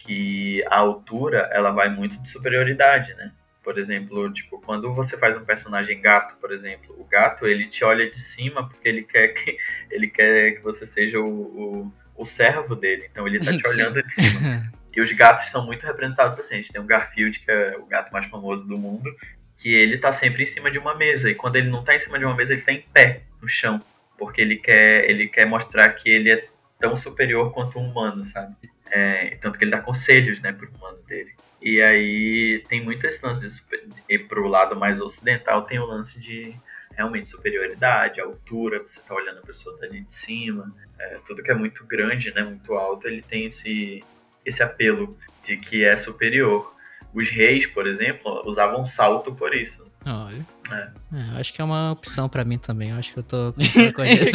Que a altura, ela vai muito de superioridade, né? Por exemplo, tipo, quando você faz um personagem gato, por exemplo, o gato, ele te olha de cima porque ele quer que, ele quer que você seja o, o, o servo dele. Então ele tá te <laughs> olhando de cima. <laughs> E os gatos são muito representados assim. A gente tem o Garfield, que é o gato mais famoso do mundo, que ele tá sempre em cima de uma mesa. E quando ele não tá em cima de uma mesa, ele tá em pé, no chão. Porque ele quer, ele quer mostrar que ele é tão superior quanto um humano, sabe? É, tanto que ele dá conselhos, né, pro humano dele. E aí tem muito esse lance de super... E pro lado mais ocidental tem o lance de realmente superioridade, altura, você tá olhando a pessoa dali de cima. É, tudo que é muito grande, né, muito alto, ele tem esse, esse apelo de que é superior. Os reis, por exemplo, usavam salto por isso. Olha. É. É, acho que é uma opção pra mim também. Eu acho que eu tô <laughs> com isso.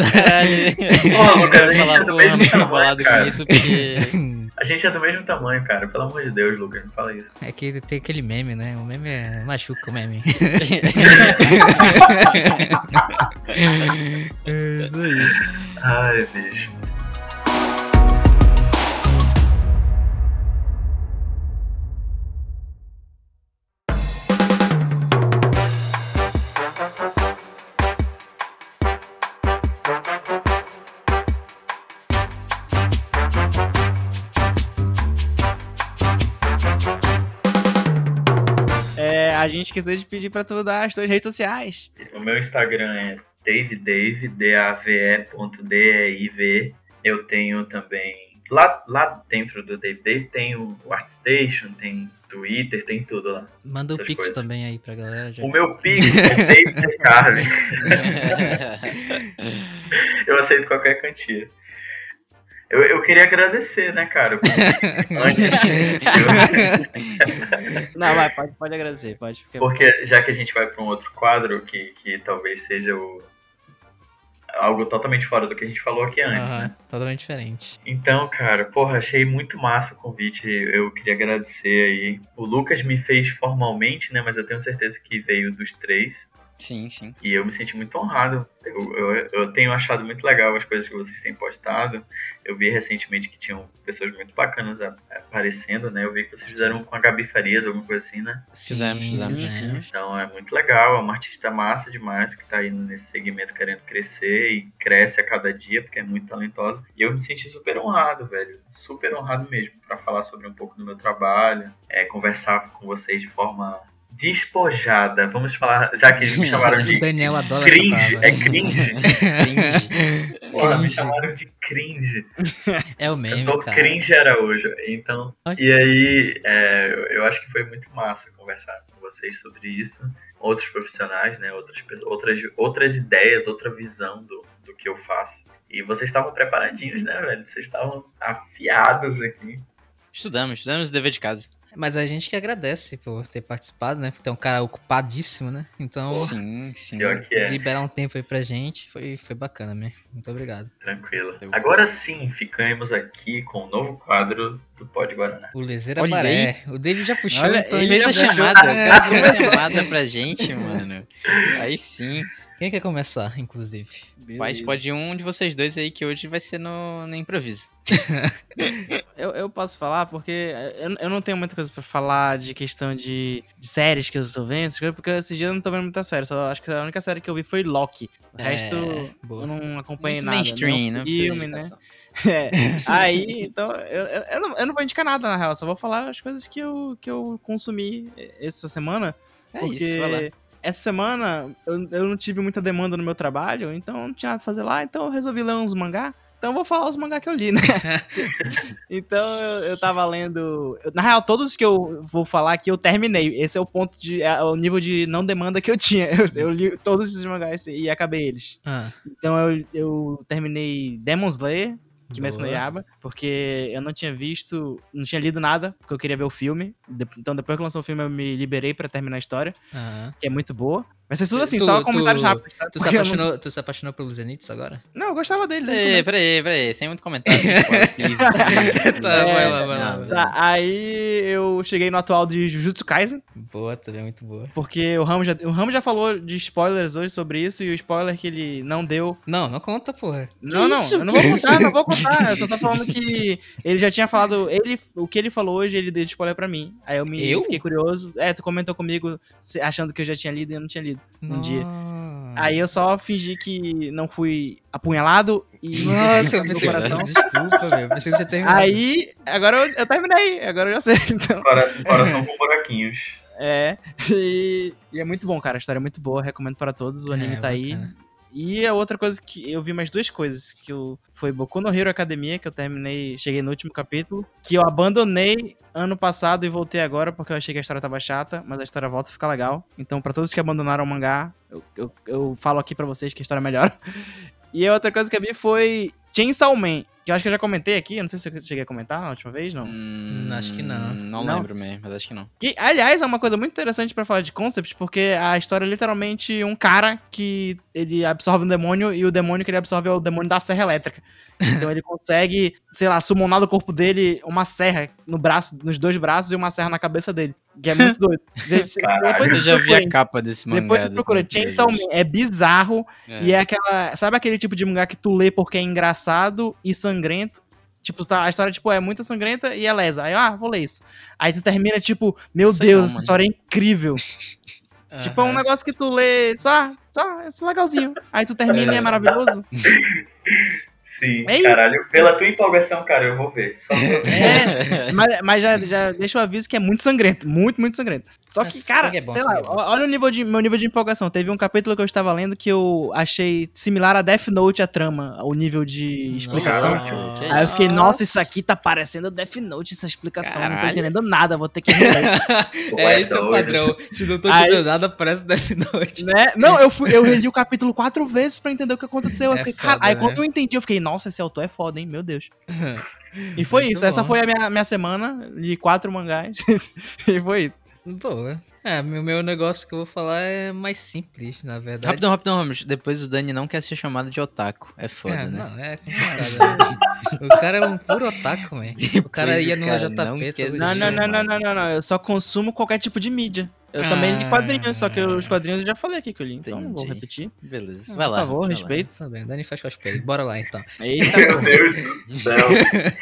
Pô, Lucas, a gente é do mesmo tamanho, cara. Isso porque... A gente é do mesmo tamanho, cara. Pelo amor de Deus, Lucas, não fala isso. É que tem aquele meme, né? O meme é... machuca o meme. <laughs> <laughs> é, isso. Ai, bicho. Esqueceu de pedir pra tu dar as tuas redes sociais. O meu Instagram é davidave, D-A-V-E.D-E-I-V. Eu tenho também... Lá, lá dentro do Dave Dave tem o ArtStation, tem Twitter, tem tudo lá. Manda o Pix coisas. também aí pra galera. Já. O meu Pix é Dave <laughs> Carmen. <laughs> eu aceito qualquer quantia. Eu, eu queria agradecer, né, cara? <laughs> Antes Não, vai, pode, pode agradecer, pode. Ficar... Porque já que a gente vai para um outro quadro que, que talvez seja o, algo totalmente fora do que a gente falou aqui antes, uhum, né? Totalmente diferente. Então, cara, porra, achei muito massa o convite. Eu queria agradecer aí. O Lucas me fez formalmente, né? Mas eu tenho certeza que veio dos três. Sim, sim. E eu me senti muito honrado. Eu, eu, eu, tenho achado muito legal as coisas que vocês têm postado. Eu vi recentemente que tinham pessoas muito bacanas aparecendo, né? Eu vi que vocês fizeram com a Gabi Farias, alguma coisa assim, né? Fizemos, fizemos. Então é muito legal. É uma artista massa demais que tá aí nesse segmento querendo crescer e cresce a cada dia, porque é muito talentosa. E eu me senti super honrado, velho. Super honrado mesmo, para falar sobre um pouco do meu trabalho, é, conversar com vocês de forma despojada. Vamos falar, já que me <laughs> chamaram de Daniel adora cringe. É cringe? <laughs> cringe. Porra, me chamaram de cringe. <laughs> É o meme, eu tô cara. cringe hoje. Então, e aí, é, eu acho que foi muito massa conversar com vocês sobre isso. Outros profissionais, né? Outras, outras, outras ideias, outra visão do, do que eu faço. E vocês estavam preparadinhos, né, velho? Vocês estavam afiados aqui. Estudamos, estudamos o dever de casa. Mas a gente que agradece por ter participado, né? Porque é um cara ocupadíssimo, né? Então, sim, sim. É. liberar um tempo aí pra gente foi, foi bacana, né? Muito obrigado. Tranquilo. Agora sim, ficamos aqui com o um novo quadro do Pod Guaraná. O Lezeira Maré. O David já puxou. Olha, então ele fez a chamada. Ele fez a chamada pra gente, mano. Aí sim. Quem quer começar, inclusive? Mas pode um de vocês dois aí que hoje vai ser no, no improviso. <laughs> eu, eu posso falar porque eu, eu não tenho muita coisa pra falar de questão de, de séries que eu estou vendo, porque esses dias eu não tô vendo muita série. Só acho que a única série que eu vi foi Loki. O é, resto boa. eu não acompanhei Muito nada. mainstream, não filme, né? <laughs> É. Aí, então, eu, eu, não, eu não vou indicar nada, na real. Só vou falar as coisas que eu, que eu consumi essa semana. É porque isso, vai lá. Essa semana eu, eu não tive muita demanda no meu trabalho, então não tinha nada pra fazer lá, então eu resolvi ler uns mangá. Então eu vou falar os mangá que eu li, né? <laughs> então eu, eu tava lendo. Na real, todos que eu vou falar aqui eu terminei. Esse é o ponto de. É o nível de não demanda que eu tinha. Eu, eu li todos esses mangás e acabei eles. Ah. Então eu, eu terminei Demon Slayer, Kimetsu no Yaba, porque eu não tinha visto, não tinha lido nada, porque eu queria ver o filme. Então depois que lançou o filme eu me liberei para terminar a história, uhum. que é muito boa. Vai ser tudo assim, tu, só comentários tu, rápidos. Tá? Tu, se apaixonou, não... tu se apaixonou pelo Zenitsu agora? Não, eu gostava dele. Peraí, peraí, peraí, sem muito comentário. <laughs> <laughs> tá, é, vai lá, vai lá. Tá, aí eu cheguei no atual de Jujutsu Kaisen. Boa, também muito boa. Porque o Ramos já, o Ramos já falou de spoilers hoje sobre isso, e o spoiler que ele não deu... Não, não conta, porra. Não, não, eu não vou contar, não vou contar. Eu só tô falando que ele já tinha falado, ele, o que ele falou hoje, ele deu de spoiler pra mim. Aí eu me eu? fiquei curioso. É, tu comentou comigo achando que eu já tinha lido e eu não tinha lido um dia. Aí eu só fingi que não fui apunhalado e. Nossa, <laughs> eu pensei, coração. desculpa, meu. Pensei que você terminou. Aí, agora eu, eu, terminei, agora eu já sei. <laughs> Então. Coração com buraquinhos. É, <laughs> e, e, é muito bom, cara. A história é muito boa, recomendo para todos. O anime é, tá bacana. aí. E a outra coisa que eu vi mais duas coisas, que eu, foi Boku no Hero Academia, que eu terminei, cheguei no último capítulo, que eu abandonei ano passado e voltei agora porque eu achei que a história tava chata, mas a história volta a ficar legal. Então, para todos que abandonaram o mangá, eu, eu, eu falo aqui para vocês que a história é melhor. <laughs> E a outra coisa que eu vi foi Chainsaw Man, que eu acho que eu já comentei aqui, eu não sei se eu cheguei a comentar na última vez, não. Hum, acho que não. Não, não. lembro mesmo, mas acho que não. Que, aliás, é uma coisa muito interessante para falar de concept, porque a história é literalmente um cara que ele absorve um demônio e o demônio que ele absorve é o demônio da serra elétrica. <laughs> Então ele consegue, sei lá, summonar do corpo dele uma serra no braço, nos dois braços e uma serra na cabeça dele. Que é muito doido. depois eu já vi a capa desse mangá. Depois você procura. Chainsaw Man é bizarro é. e é aquela... Sabe aquele tipo de mangá que tu lê porque é engraçado e sangrento? Tipo, tá, a história, tipo, é muito sangrenta e é lesa. Aí, ah, vou ler isso. Aí tu termina, tipo, meu Deus, não, essa história é incrível. Uhum. <laughs> Tipo, é um negócio que tu lê só, só, é só legalzinho. Aí tu termina e é maravilhoso. <laughs> Sim, é caralho. Pela tua empolgação, cara, eu vou ver. Só é, <laughs> mas, mas já, já deixa o aviso que é muito sangrento. Muito, muito sangrento. Só que, cara, é bom, sei lá, é olha o nível de, meu nível de empolgação. Teve um capítulo que eu estava lendo que eu achei similar a Death Note a trama, o nível de explicação. Aí eu fiquei, nossa, isso aqui tá parecendo Death Note, essa explicação. Caralho. Não tô entendendo nada, vou ter que reler. <laughs> é, esse é o padrão. Se não tô entendendo Aí, nada, parece Death Note. Né? Não, eu, fui, eu reli o capítulo quatro vezes pra entender o que aconteceu. É fiquei, foda, Aí né? quando eu entendi, eu fiquei, nossa, esse autor é foda, hein? Meu Deus. <laughs> e foi Muito isso. Bom. Essa foi a minha, minha semana de quatro mangás. <laughs> e foi isso. Boa. É, meu, meu negócio que eu vou falar é mais simples, na verdade. Rapidão, rapidão, Ramos. Depois o Dani não quer ser chamado de otaku. É foda, é, né? Não, é o cara é um puro otaku, man. <laughs> O cara ia no JP não, não, não, não, não, não, não. Eu só consumo qualquer tipo de mídia. Eu ah, também li quadrinhos, só que os quadrinhos eu já falei aqui que eu li, então entendi. não vou repetir. Beleza. Vai lá. Por favor, respeito. Tá bem, Dani faz cosplay. Bora lá então. <laughs> Eita, meu Deus do céu.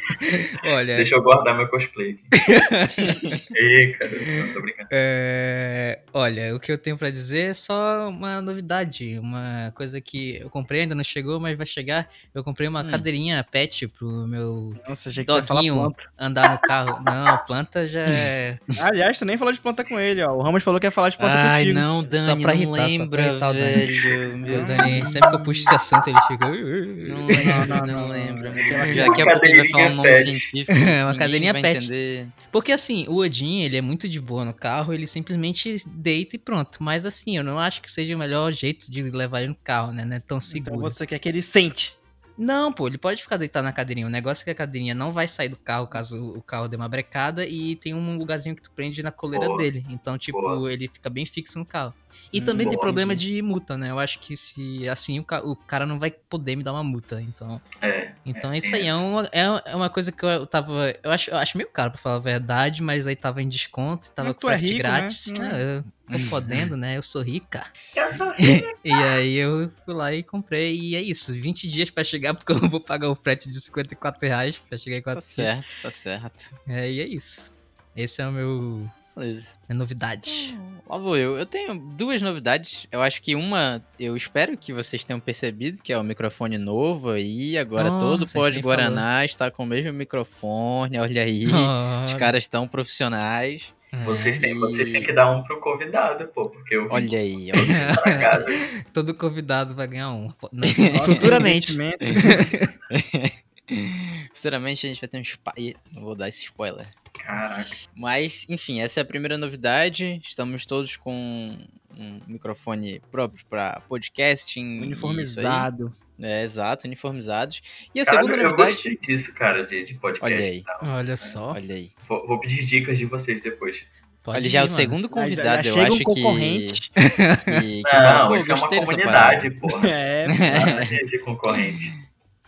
<laughs> Olha. Deixa eu guardar meu cosplay aqui. <laughs> Ei, cara, não tô brincando. É... Olha, o que eu tenho pra dizer é só uma novidade. Uma coisa que eu comprei, ainda não chegou, mas vai chegar. Eu comprei uma hum. cadeirinha pet pro meu Nossa, achei que doguinho andar no carro. Não, planta já é. Aliás, tu nem falou de planta com ele, ó. O Ramos falou que ia falar de planta Ai, contigo. não, Dani, só pra irritar, lembra, só pra irritar velho. Meu Dani, sempre que eu puxo esse assunto, ele fica... Não lembra, não, não, não lembra. <laughs> Já que a pouco ele vai falar um nome científico. É, <laughs> uma cadeirinha pet. Entender. Porque assim, o Odin, ele é muito de boa no carro, ele simplesmente deita e pronto. Mas assim, eu não acho que seja o melhor jeito de levar ele no carro, né? Não é tão então seguro. Então você quer que ele sente. Não, pô, ele pode ficar deitado na cadeirinha. O negócio é que a cadeirinha não vai sair do carro caso o carro dê uma brecada e tem um lugarzinho que tu prende na coleira dele. Então, tipo, ele fica bem fixo no carro. E hum, também tem problema de multa, né? Eu acho que se assim o, ca o cara não vai poder me dar uma multa. Então, é, então é, isso aí é uma, é, é uma coisa que eu tava. Eu acho, eu acho meio caro pra falar a verdade, mas aí tava em desconto, tava com frete é grátis. Né? Eu tô podendo, né? Eu sou rica. <laughs> Eu sou <laughs> rica. e aí eu fui lá e comprei. E é isso, 20 dias pra chegar, porque eu não vou pagar o frete de 54 reais pra chegar em 4 Tá certo, tá certo. É, e é isso. Esse é o meu. Beleza. É novidade. Hum. lá vou eu. Eu tenho duas novidades. Eu acho que uma, eu espero que vocês tenham percebido, que é o microfone novo aí. Agora Nossa, todo pós-Guaraná está com o mesmo microfone. Olha aí. <laughs> Oh. Os caras estão profissionais. Vocês têm, vocês têm que dar um pro convidado, pô, porque eu Olha aí, olha <laughs> Todo convidado vai ganhar um. Futuramente. <laughs> Futuramente a gente vai ter um spoiler. Não vou dar esse spoiler. Caraca. Mas, enfim, essa é a primeira novidade. Estamos todos com um microfone próprio para podcasting. Uniformizado. É, exato, uniformizados. E a Caralho, segunda novidade. Eu gostei disso, cara, de, de podcast. Olha aí. Olha só. Olha aí. Vou, vou, pedir dicas de vocês depois. Pode Olha, já é o segundo convidado, já, já eu acho um concorrente. <laughs> que. que, que não, fala, isso é uma comunidade, pô. <laughs> É, <laughs> de concorrente.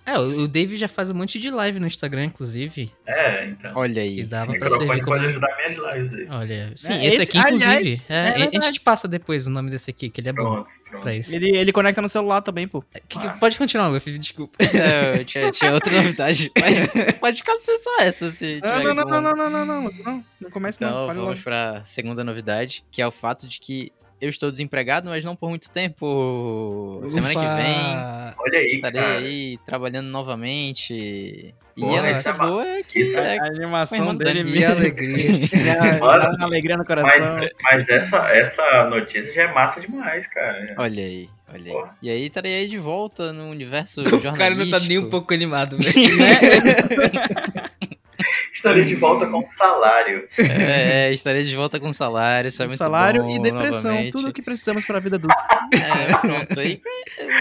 É, o Dave já faz um monte de live no Instagram, inclusive. É, então. Olha aí. E dava esse pra servir como... pode ajudar minhas lives aí. Olha, sim, é, esse, esse, aqui, inclusive. Aliás, é, é a gente passa depois o nome desse aqui, que ele é pronto, bom. Pra isso. Ele, ele conecta no celular também, pô. Que, que, pode continuar, Luffy, desculpa. <laughs> É, tinha, tinha outra novidade, mas <laughs> pode ficar ser só essa, se não, não, não, não, não, não, não, não, não, não começa então, não. Então, vamos pra segunda novidade, que é o fato de que eu estou desempregado, mas não por muito tempo. Ufa. Semana que vem Olha aí, estarei cara. aí trabalhando novamente. E Porra, a notícia boa é que isso é, a animação dele <laughs> me alegria. Dá uma alegria no coração. Mas, mas, essa, essa notícia já é massa demais, cara. Olha aí, olha aí. E aí estarei aí de volta no universo jornalístico. <laughs> O cara não tá nem um pouco animado, <laughs> velho. Estarei de volta com salário. É, estarei de volta com salário, isso é muito salário bom. e depressão, novamente. tudo que precisamos para a vida adulta. É, pronto. Aí,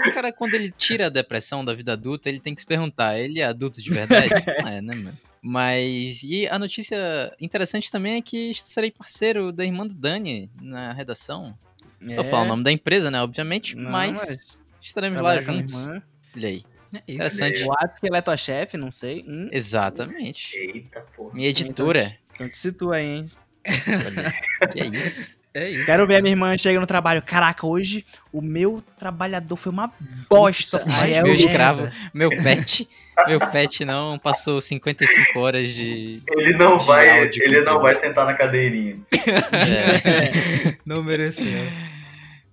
o cara, quando ele tira a depressão da vida adulta, ele tem que se perguntar: ele é adulto de verdade? <laughs> Não é, né, mano? Mas, e a notícia interessante também é que serei parceiro da irmã do Dani na redação. É. Eu falo o nome da empresa, né, obviamente, Não, mas, mas estaremos lá juntos. Olha aí. É. Interessante. O Atos que ele é tua chefe, não sei. Hum. Exatamente. Eita, porra. Minha editora. Então te situa aí, hein? <laughs> que é isso. É isso. Quero ver a minha irmã chega no trabalho. Caraca, hoje o meu trabalhador foi uma bosta. Ai, é meu escravo, meu pet. Meu pet não passou 55 horas de. Ele não de vai. Ele não vai sentar na cadeirinha. É. <laughs> não mereceu.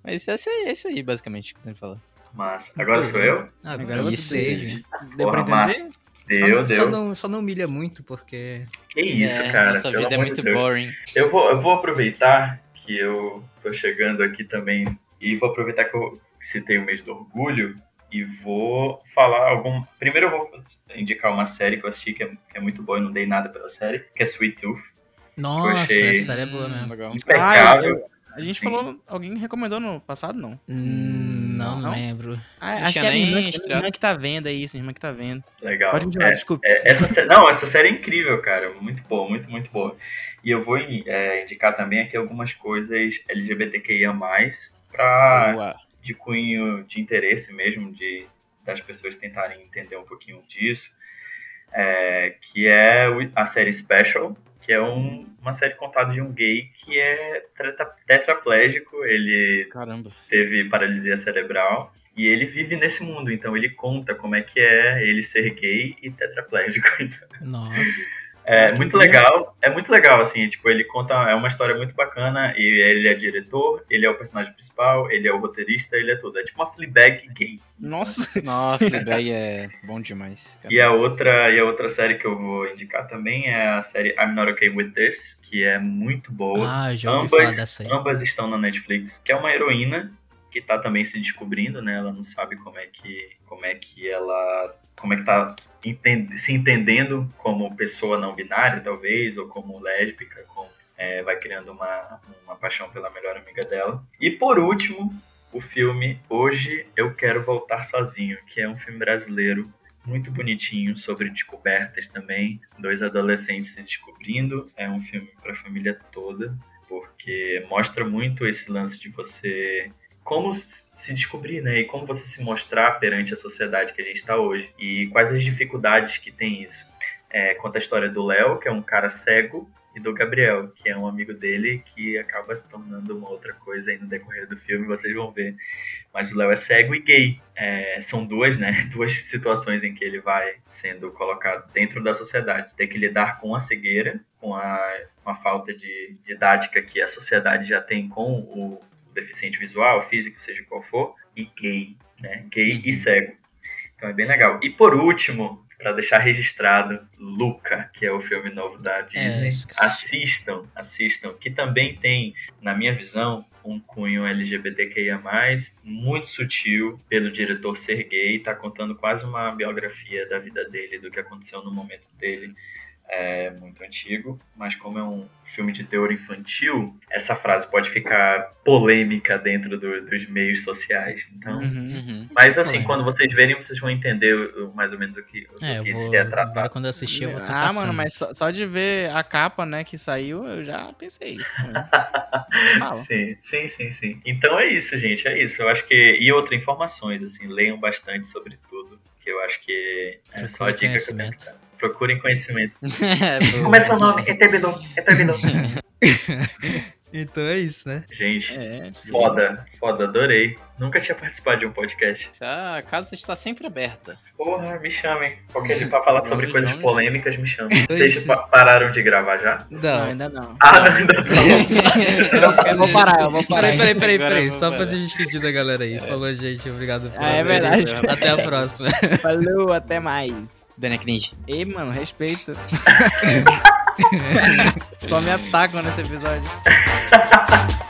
Mas é isso aí, é isso aí basicamente que eu tenho que falar. Massa. Agora sou eu? Agora é você. Deu Porra, pra entender? Massa. Deu, só, deu. Só não, só não humilha muito, porque. Que isso, é, cara. Nossa vida é muito Deus. boring. Eu vou, eu vou aproveitar que eu tô chegando aqui também e vou aproveitar que eu citei o mês do orgulho e vou falar algum. Primeiro eu vou indicar uma série que eu assisti que é, que é muito boa, eu não dei nada pela série, que é Sweet Tooth. Nossa, essa série é boa mesmo. Impecável. Ah, a gente Sim. falou, alguém recomendou no passado, não? Hum, não, não, lembro. Ah, acho que é a minha irmã, que, minha irmã que tá vendo aí, minha irmã que tá vendo. Legal. Pode me dizer, é, desculpa. É, essa, não, essa série é incrível, cara. Muito boa, muito, muito boa. E eu vou é, indicar também aqui algumas coisas LGBTQIA+, pra, de cunho de interesse mesmo, de das pessoas tentarem entender um pouquinho disso. É, que é a série Special, que é um, uma série contada de um gay que é tetraplégico, ele Caramba. teve paralisia cerebral e ele vive nesse mundo, então ele conta como é que é ele ser gay e tetraplégico. <laughs> Então. Nossa. É muito legal, é muito legal, assim, tipo, ele conta, é uma história muito bacana, e ele é diretor, ele é o personagem principal, ele é o roteirista, ele é tudo. É tipo uma Fleabag gay. Nossa! <laughs> Nossa, Fleabag é bom demais. Cara. E a, outra, e a outra série que eu vou indicar também é a série I'm Not Okay With This, que é muito boa. Ah, já ouvi ambas, falar dessa aí. Ambas estão na Netflix, que é uma heroína que tá também se descobrindo, né? Ela não sabe como é que, como é que ela como é que tá entende, se entendendo como pessoa não binária, talvez, ou como lésbica, como, é, vai criando uma, uma paixão pela melhor amiga dela. E por último, o filme Hoje Eu Quero Voltar Sozinho, que é um filme brasileiro muito bonitinho, sobre descobertas também, dois adolescentes se descobrindo, é um filme para a família toda, porque mostra muito esse lance de você como se descobrir, né? E como você se mostrar perante a sociedade que a gente está hoje. E quais as dificuldades que tem isso. É, conta a história do Léo, que é um cara cego e do Gabriel, que é um amigo dele que acaba se tornando uma outra coisa aí no decorrer do filme, vocês vão ver. Mas o Léo é cego e gay. É, são duas, né? <laughs> Duas situações em que ele vai sendo colocado dentro da sociedade. Tem que lidar com a cegueira, com a, com a falta de didática que a sociedade já tem com o deficiente visual, físico, seja qual for, e gay, né? Gay uhum. e cego. Então é bem legal. E por último, para deixar registrado, Luca, que é o filme novo da Disney. É, assistam, assistam, que também tem, na minha visão, um cunho LGBTQIA+, muito sutil pelo diretor ser gay, tá contando quase uma biografia da vida dele, do que aconteceu no momento dele é muito antigo, mas como é um filme de teor infantil, essa frase pode ficar polêmica dentro do, dos meios sociais. Então, uhum, uhum. mas assim, quando vocês verem, vocês vão entender mais ou menos o que, o é, que vou, se é tratado. Agora quando eu assistir, eu vou estar Ah, mano, mas só, só, de ver a capa, né, que saiu, eu já pensei isso. <laughs> sim, sim, sim, sim. Então é isso, gente, é isso. Eu acho que e outras informações, assim, leiam bastante sobre tudo, que eu acho que é só a dica que eu. Procurem conhecimento. Como <laughs> é seu nome? Eterbilon. Eterbilon. <laughs> Então é isso, né? Gente, é, foda, foda, adorei. Nunca tinha participado de um podcast. A casa está sempre aberta. Porra, me chamem. Qualquer dia pra falar <laughs> sobre coisas polêmicas, me chamem. Vocês pararam de gravar já? Não, ainda não. Ah, não, ainda não. eu vou parar, eu vou parar. Peraí, peraí, peraí, peraí. Só pra se despedir da galera aí. É. Falou, gente. Obrigado por ah, É verdade. Até a próxima. Falou, até mais. Dana Cringe. Ei, mano, respeita. <laughs> Só me atacam nesse episódio. <laughs>